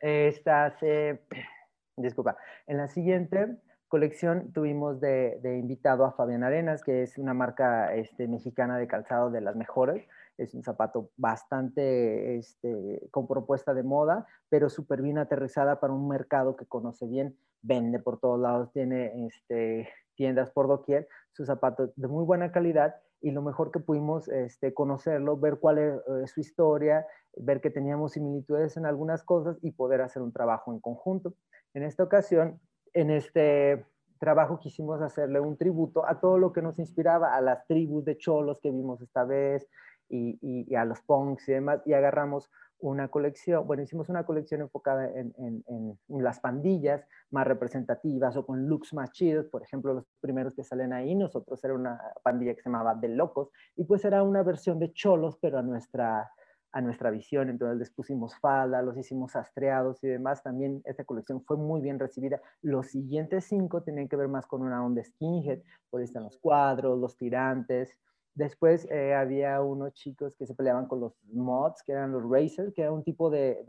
esta se, disculpa, en la siguiente colección tuvimos de, invitado a Fabián Arenas, que es una marca este, mexicana de calzado de las mejores. Es un zapato bastante este, con propuesta de moda, pero súper bien aterrizada para un mercado que conoce bien, vende por todos lados, tiene este, tiendas por doquier, su zapato de muy buena calidad y lo mejor que pudimos este, conocerlo, ver cuál es eh, su historia, ver que teníamos similitudes en algunas cosas y poder hacer un trabajo en conjunto. En esta ocasión en este trabajo quisimos hacerle un tributo a todo lo que nos inspiraba, a las tribus de cholos que vimos esta vez y, a los punks y demás, y agarramos una colección, bueno, hicimos una colección enfocada en, las pandillas más representativas o con looks más chidos, por ejemplo, los primeros que salen ahí, nosotros era una pandilla que se llamaba De Locos, y pues era una versión de cholos, pero a nuestra, a nuestra visión, entonces les pusimos falda, los hicimos astreados y demás, también esta colección fue muy bien recibida. Los siguientes cinco tenían que ver más con una onda skinhead, por ahí están los cuadros, los tirantes, Después eh, había unos chicos que se peleaban con los mods, que eran los racers, que era un tipo de,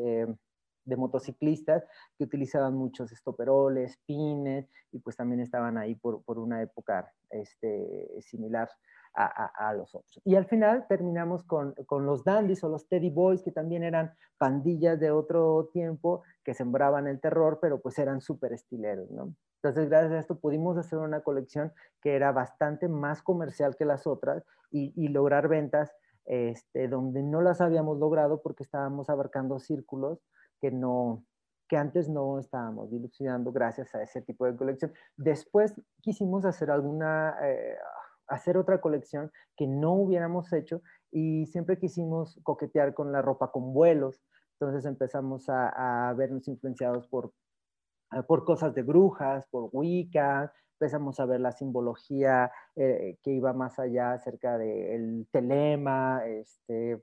de, motociclistas que utilizaban muchos estoperoles, pines, y pues también estaban ahí por, por una época este, similar a, los otros. Y al final terminamos con, con, los dandies o los teddy boys, que también eran pandillas de otro tiempo que sembraban el terror, pero pues eran súper estileros, ¿no? Entonces, gracias a esto pudimos hacer una colección que era bastante más comercial que las otras y, y lograr ventas este, donde no las habíamos logrado porque estábamos abarcando círculos que no, que antes no estábamos dilucidando gracias a ese tipo de colección. Después quisimos hacer alguna, eh, hacer otra colección que no hubiéramos hecho y siempre quisimos coquetear con la ropa con vuelos. Entonces empezamos a, vernos influenciados por, por cosas de brujas, por Wicca, empezamos a ver la simbología eh, que iba más allá acerca del telema, este,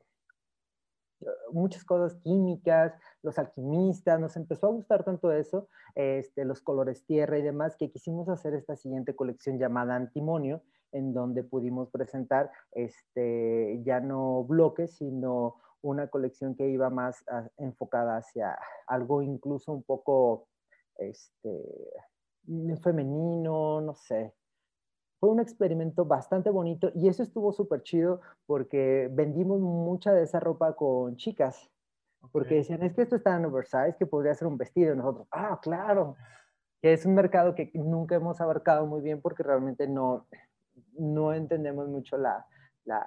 muchas cosas químicas, los alquimistas, nos empezó a gustar tanto eso, este, los colores tierra y demás, que quisimos hacer esta siguiente colección llamada Antimonio, en donde pudimos presentar este, ya no bloques, sino una colección que iba más enfocada hacia algo incluso un poco este, femenino, no sé. Fue un experimento bastante bonito y eso estuvo súper chido porque vendimos mucha de esa ropa con chicas. Porque decían, es que esto está en oversize, que podría ser un vestido. Y nosotros, ah, claro. Que es un mercado que nunca hemos abarcado muy bien porque realmente no, no entendemos mucho la, la,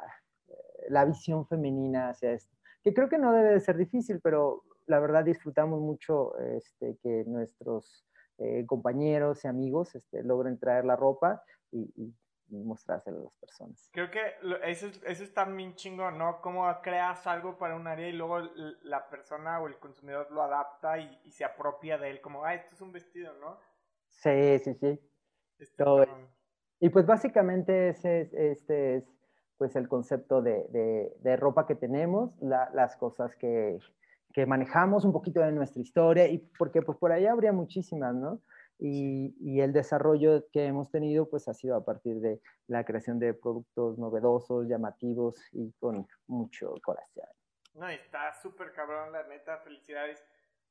la, visión femenina hacia esto. Que creo que no debe de ser difícil, pero la verdad disfrutamos mucho este, que nuestros eh, compañeros y amigos este, logren traer la ropa y, y, mostrárselo a las personas. Creo que eso, eso está bien chingo, ¿no? Cómo creas algo para un área y luego la persona o el consumidor lo adapta y, se apropia de él, como, ah, esto es un vestido, ¿no? Sí, sí, sí. Todo, y pues básicamente ese es, este es pues el concepto de, de, ropa que tenemos, las cosas que, que, manejamos, un poquito de nuestra historia, y porque pues por ahí habría muchísimas, ¿no? Y, y, el desarrollo que hemos tenido pues ha sido a partir de la creación de productos novedosos, llamativos y con mucho corazón. No, está súper cabrón, la neta, felicidades.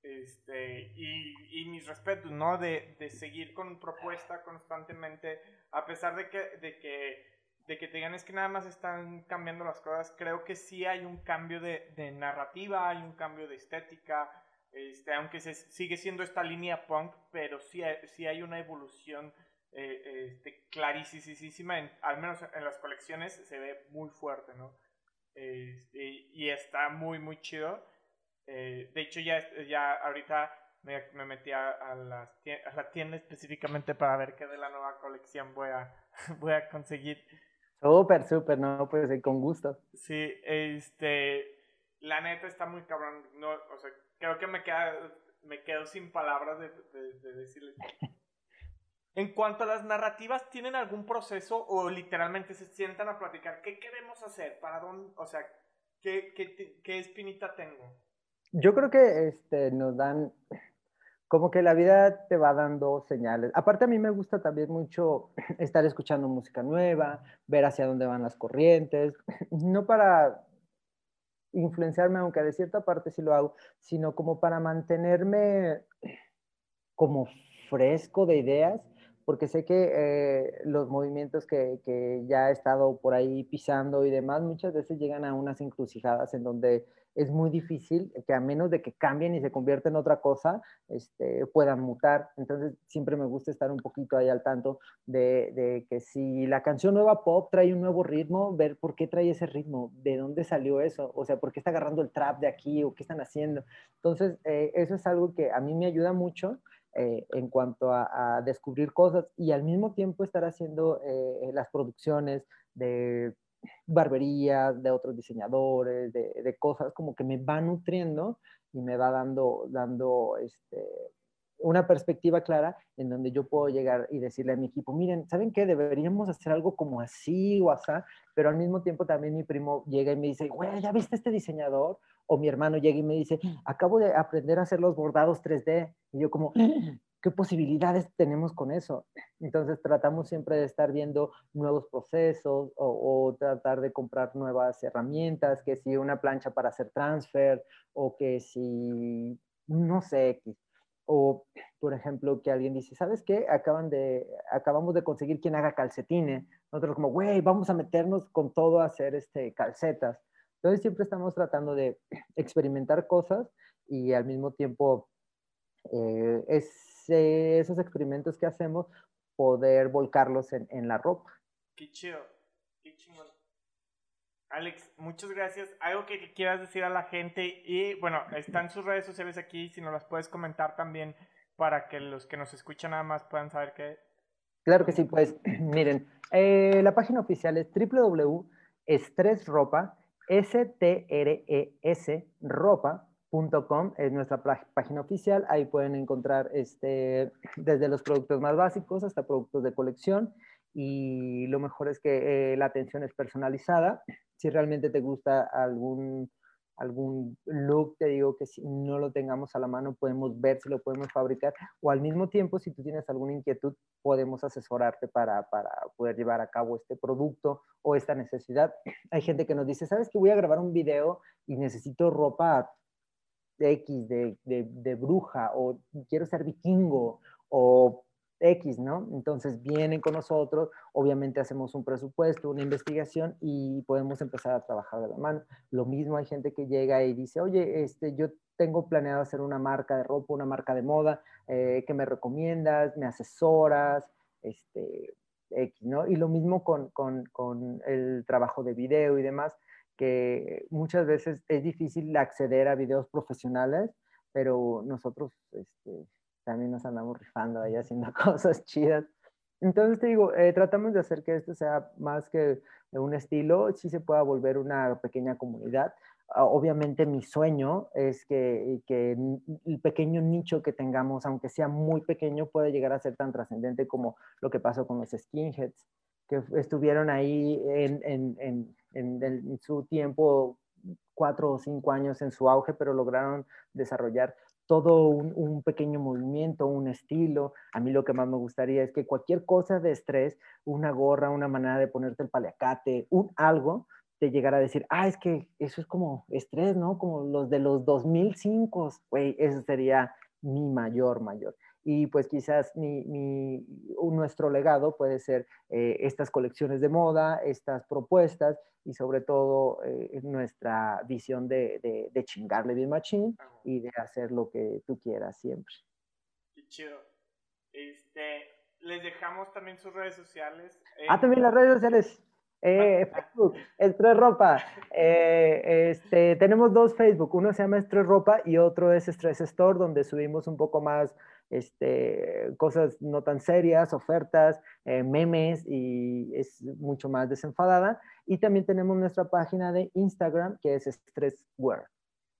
Este, y, y mis respetos, ¿no? De, de, seguir con propuesta constantemente, a pesar de que, de que, de que te digan es que nada más están cambiando las cosas, creo que sí hay un cambio de, narrativa, hay un cambio de estética, este, aunque se, sigue siendo esta línea punk, pero sí sí hay una evolución eh, este, clarísima, al menos en las colecciones se ve muy fuerte, ¿no? Este, y está muy, muy chido. Eh, de hecho, ya, ya ahorita me, me metí a, a, la tienda específicamente para ver qué de la nueva colección voy a, voy a conseguir. Súper, súper, no, pues con gusto. Sí, este, la neta está muy cabrón, no, o sea, creo que me, queda, me quedo sin palabras de, de, decirles. En cuanto a las narrativas, ¿tienen algún proceso o literalmente se sientan a platicar? ¿Qué queremos hacer? ¿Para dónde? O sea, ¿qué, qué, qué espinita tengo? Yo creo que este, nos dan, como que la vida te va dando señales. Aparte a mí me gusta también mucho estar escuchando música nueva, ver hacia dónde van las corrientes, no para influenciarme, aunque de cierta parte sí lo hago, sino como para mantenerme como fresco de ideas, porque sé que eh, los movimientos que, que ya he estado por ahí pisando y demás, muchas veces llegan a unas encrucijadas en donde es muy difícil que a menos de que cambien y se conviertan en otra cosa, este, puedan mutar. Entonces siempre me gusta estar un poquito ahí al tanto de, de, que si la canción nueva pop trae un nuevo ritmo, ver por qué trae ese ritmo, de dónde salió eso, o sea, por qué está agarrando el trap de aquí o qué están haciendo. Entonces eh, eso es algo que a mí me ayuda mucho. Eh, en cuanto a, descubrir cosas y al mismo tiempo estar haciendo eh, las producciones de barberías, de otros diseñadores, de, cosas como que me va nutriendo y me va dando, dando este, una perspectiva clara en donde yo puedo llegar y decirle a mi equipo, miren, ¿saben qué? Deberíamos hacer algo como así o así, pero al mismo tiempo también mi primo llega y me dice, güey, ¿ya viste este diseñador? O mi hermano llega y me dice, acabo de aprender a hacer los bordados 3D. Y yo como, qué posibilidades tenemos con eso. Entonces tratamos siempre de estar viendo nuevos procesos o, tratar de comprar nuevas herramientas, que si una plancha para hacer transfer o que si, no sé, o por ejemplo que alguien dice, ¿sabes qué? Acaban de, acabamos de conseguir quien haga calcetines. Nosotros como, güey, vamos a meternos con todo a hacer este, calcetas. Entonces siempre estamos tratando de experimentar cosas y al mismo tiempo eh, es esos experimentos que hacemos, poder volcarlos en, en la ropa. Qué chido. Alex, muchas gracias. Algo que, quieras decir a la gente y bueno, están sus redes sociales aquí, si nos las puedes comentar también para que los que nos escuchan nada más puedan saber qué. Claro que sí, pues miren, eh, la página oficial es www.stressropa, S-T-R-E-S, ropa, .com es nuestra página oficial. Ahí pueden encontrar este, desde los productos más básicos hasta productos de colección. Y lo mejor es que eh, la atención es personalizada. Si realmente te gusta algún, algún look, te digo que si no lo tengamos a la mano, podemos ver si lo podemos fabricar. O al mismo tiempo, si tú tienes alguna inquietud, podemos asesorarte para, para poder llevar a cabo este producto o esta necesidad. Hay gente que nos dice, ¿sabes que voy a grabar un video y necesito ropa X de, de, bruja o quiero ser vikingo o X, ¿no? Entonces vienen con nosotros, obviamente hacemos un presupuesto, una investigación y podemos empezar a trabajar de la mano. Lo mismo hay gente que llega y dice, oye, este, yo tengo planeado hacer una marca de ropa, una marca de moda, eh, ¿qué me recomiendas? ¿Me asesoras? Este, X, ¿no? Y lo mismo con, con, con el trabajo de video y demás que muchas veces es difícil acceder a videos profesionales, pero nosotros este, también nos andamos rifando ahí haciendo cosas chidas. Entonces te digo, eh, tratamos de hacer que esto sea más que un estilo, sí se pueda volver una pequeña comunidad. Ah, obviamente mi sueño es que, que, el pequeño nicho que tengamos, aunque sea muy pequeño, pueda llegar a ser tan trascendente como lo que pasó con los skinheads, que estuvieron ahí en, en en, su tiempo cuatro o cinco años en su auge, pero lograron desarrollar todo un, pequeño movimiento, un estilo. A mí lo que más me gustaría es que cualquier cosa de estrés, una gorra, una manera de ponerte el paliacate, un algo, te llegara a decir, ah, es que eso es como estrés, ¿no? Como los de los 2005, güey, eso sería mi mayor, mayor y pues quizás mi, mi, nuestro legado puede ser eh, estas colecciones de moda, estas propuestas y sobre todo eh, nuestra visión de, de, de, chingarle bien machín y de hacer lo que tú quieras siempre. Qué chido. Este, les dejamos también sus redes sociales. Ah, también las redes sociales. Eh, Facebook, Estrés Ropa. Eh, este, tenemos dos Facebook, uno se llama Estrés Ropa y otro es Estrés Store, donde subimos un poco más este, cosas no tan serias, ofertas, eh, memes y es mucho más desenfadada. Y también tenemos nuestra página de Instagram que es Stresswear.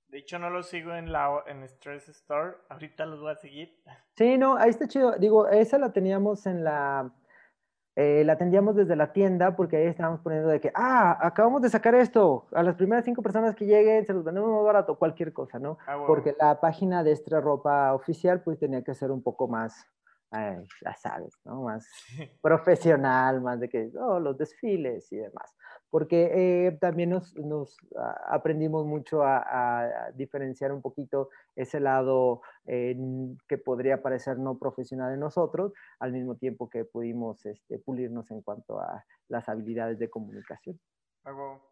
De hecho, no lo sigo en la en Stress Store. Ahorita los voy a seguir. Sí, no, ahí está chido. Digo, esa la teníamos en la eh, la atendíamos desde la tienda porque ahí estábamos poniendo de que, ah, acabamos de sacar esto, a las primeras cinco personas que lleguen se los vendemos más barato, cualquier cosa, ¿no? Ah, porque la página de extra ropa oficial pues tenía que ser un poco más ya sabes, ¿no? Más profesional, más de que, oh, los desfiles y demás. Porque eh, también nos, nos aprendimos mucho a, diferenciar un poquito ese lado que podría parecer no profesional en nosotros, al mismo tiempo que pudimos este, pulirnos en cuanto a las habilidades de comunicación. Algo,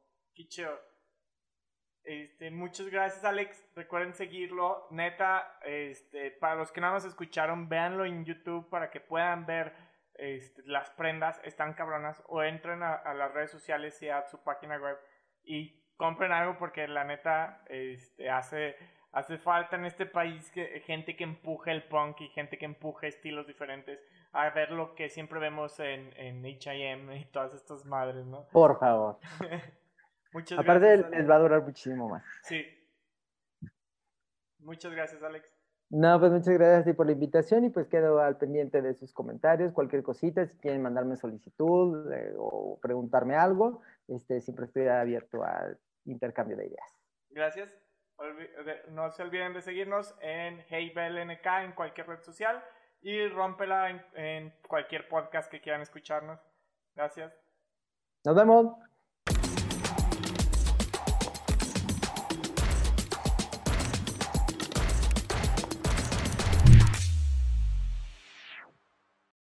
este, muchas gracias, Alex. Recuerden seguirlo. Neta, este, para los que nada más escucharon, véanlo en YouTube para que puedan ver este, las prendas. Están cabronas. O entren a, las redes sociales y a su página web y compren algo porque la neta este, hace, hace falta en este país que, gente que empuje el punk y gente que empuje estilos diferentes a ver lo que siempre vemos en, en H&M y todas estas madres, ¿no? Por favor. Muchas Aparte les va a durar muchísimo más. Sí. Muchas gracias, Alex. No, pues muchas gracias por la invitación y pues quedo al pendiente de sus comentarios, cualquier cosita, si quieren mandarme solicitud eh, o preguntarme algo, este, siempre estoy abierto al intercambio de ideas. Gracias. No se olviden de seguirnos en HeyBelNK en cualquier red social y rómpela en, en cualquier podcast que quieran escucharnos. Gracias. Nos vemos.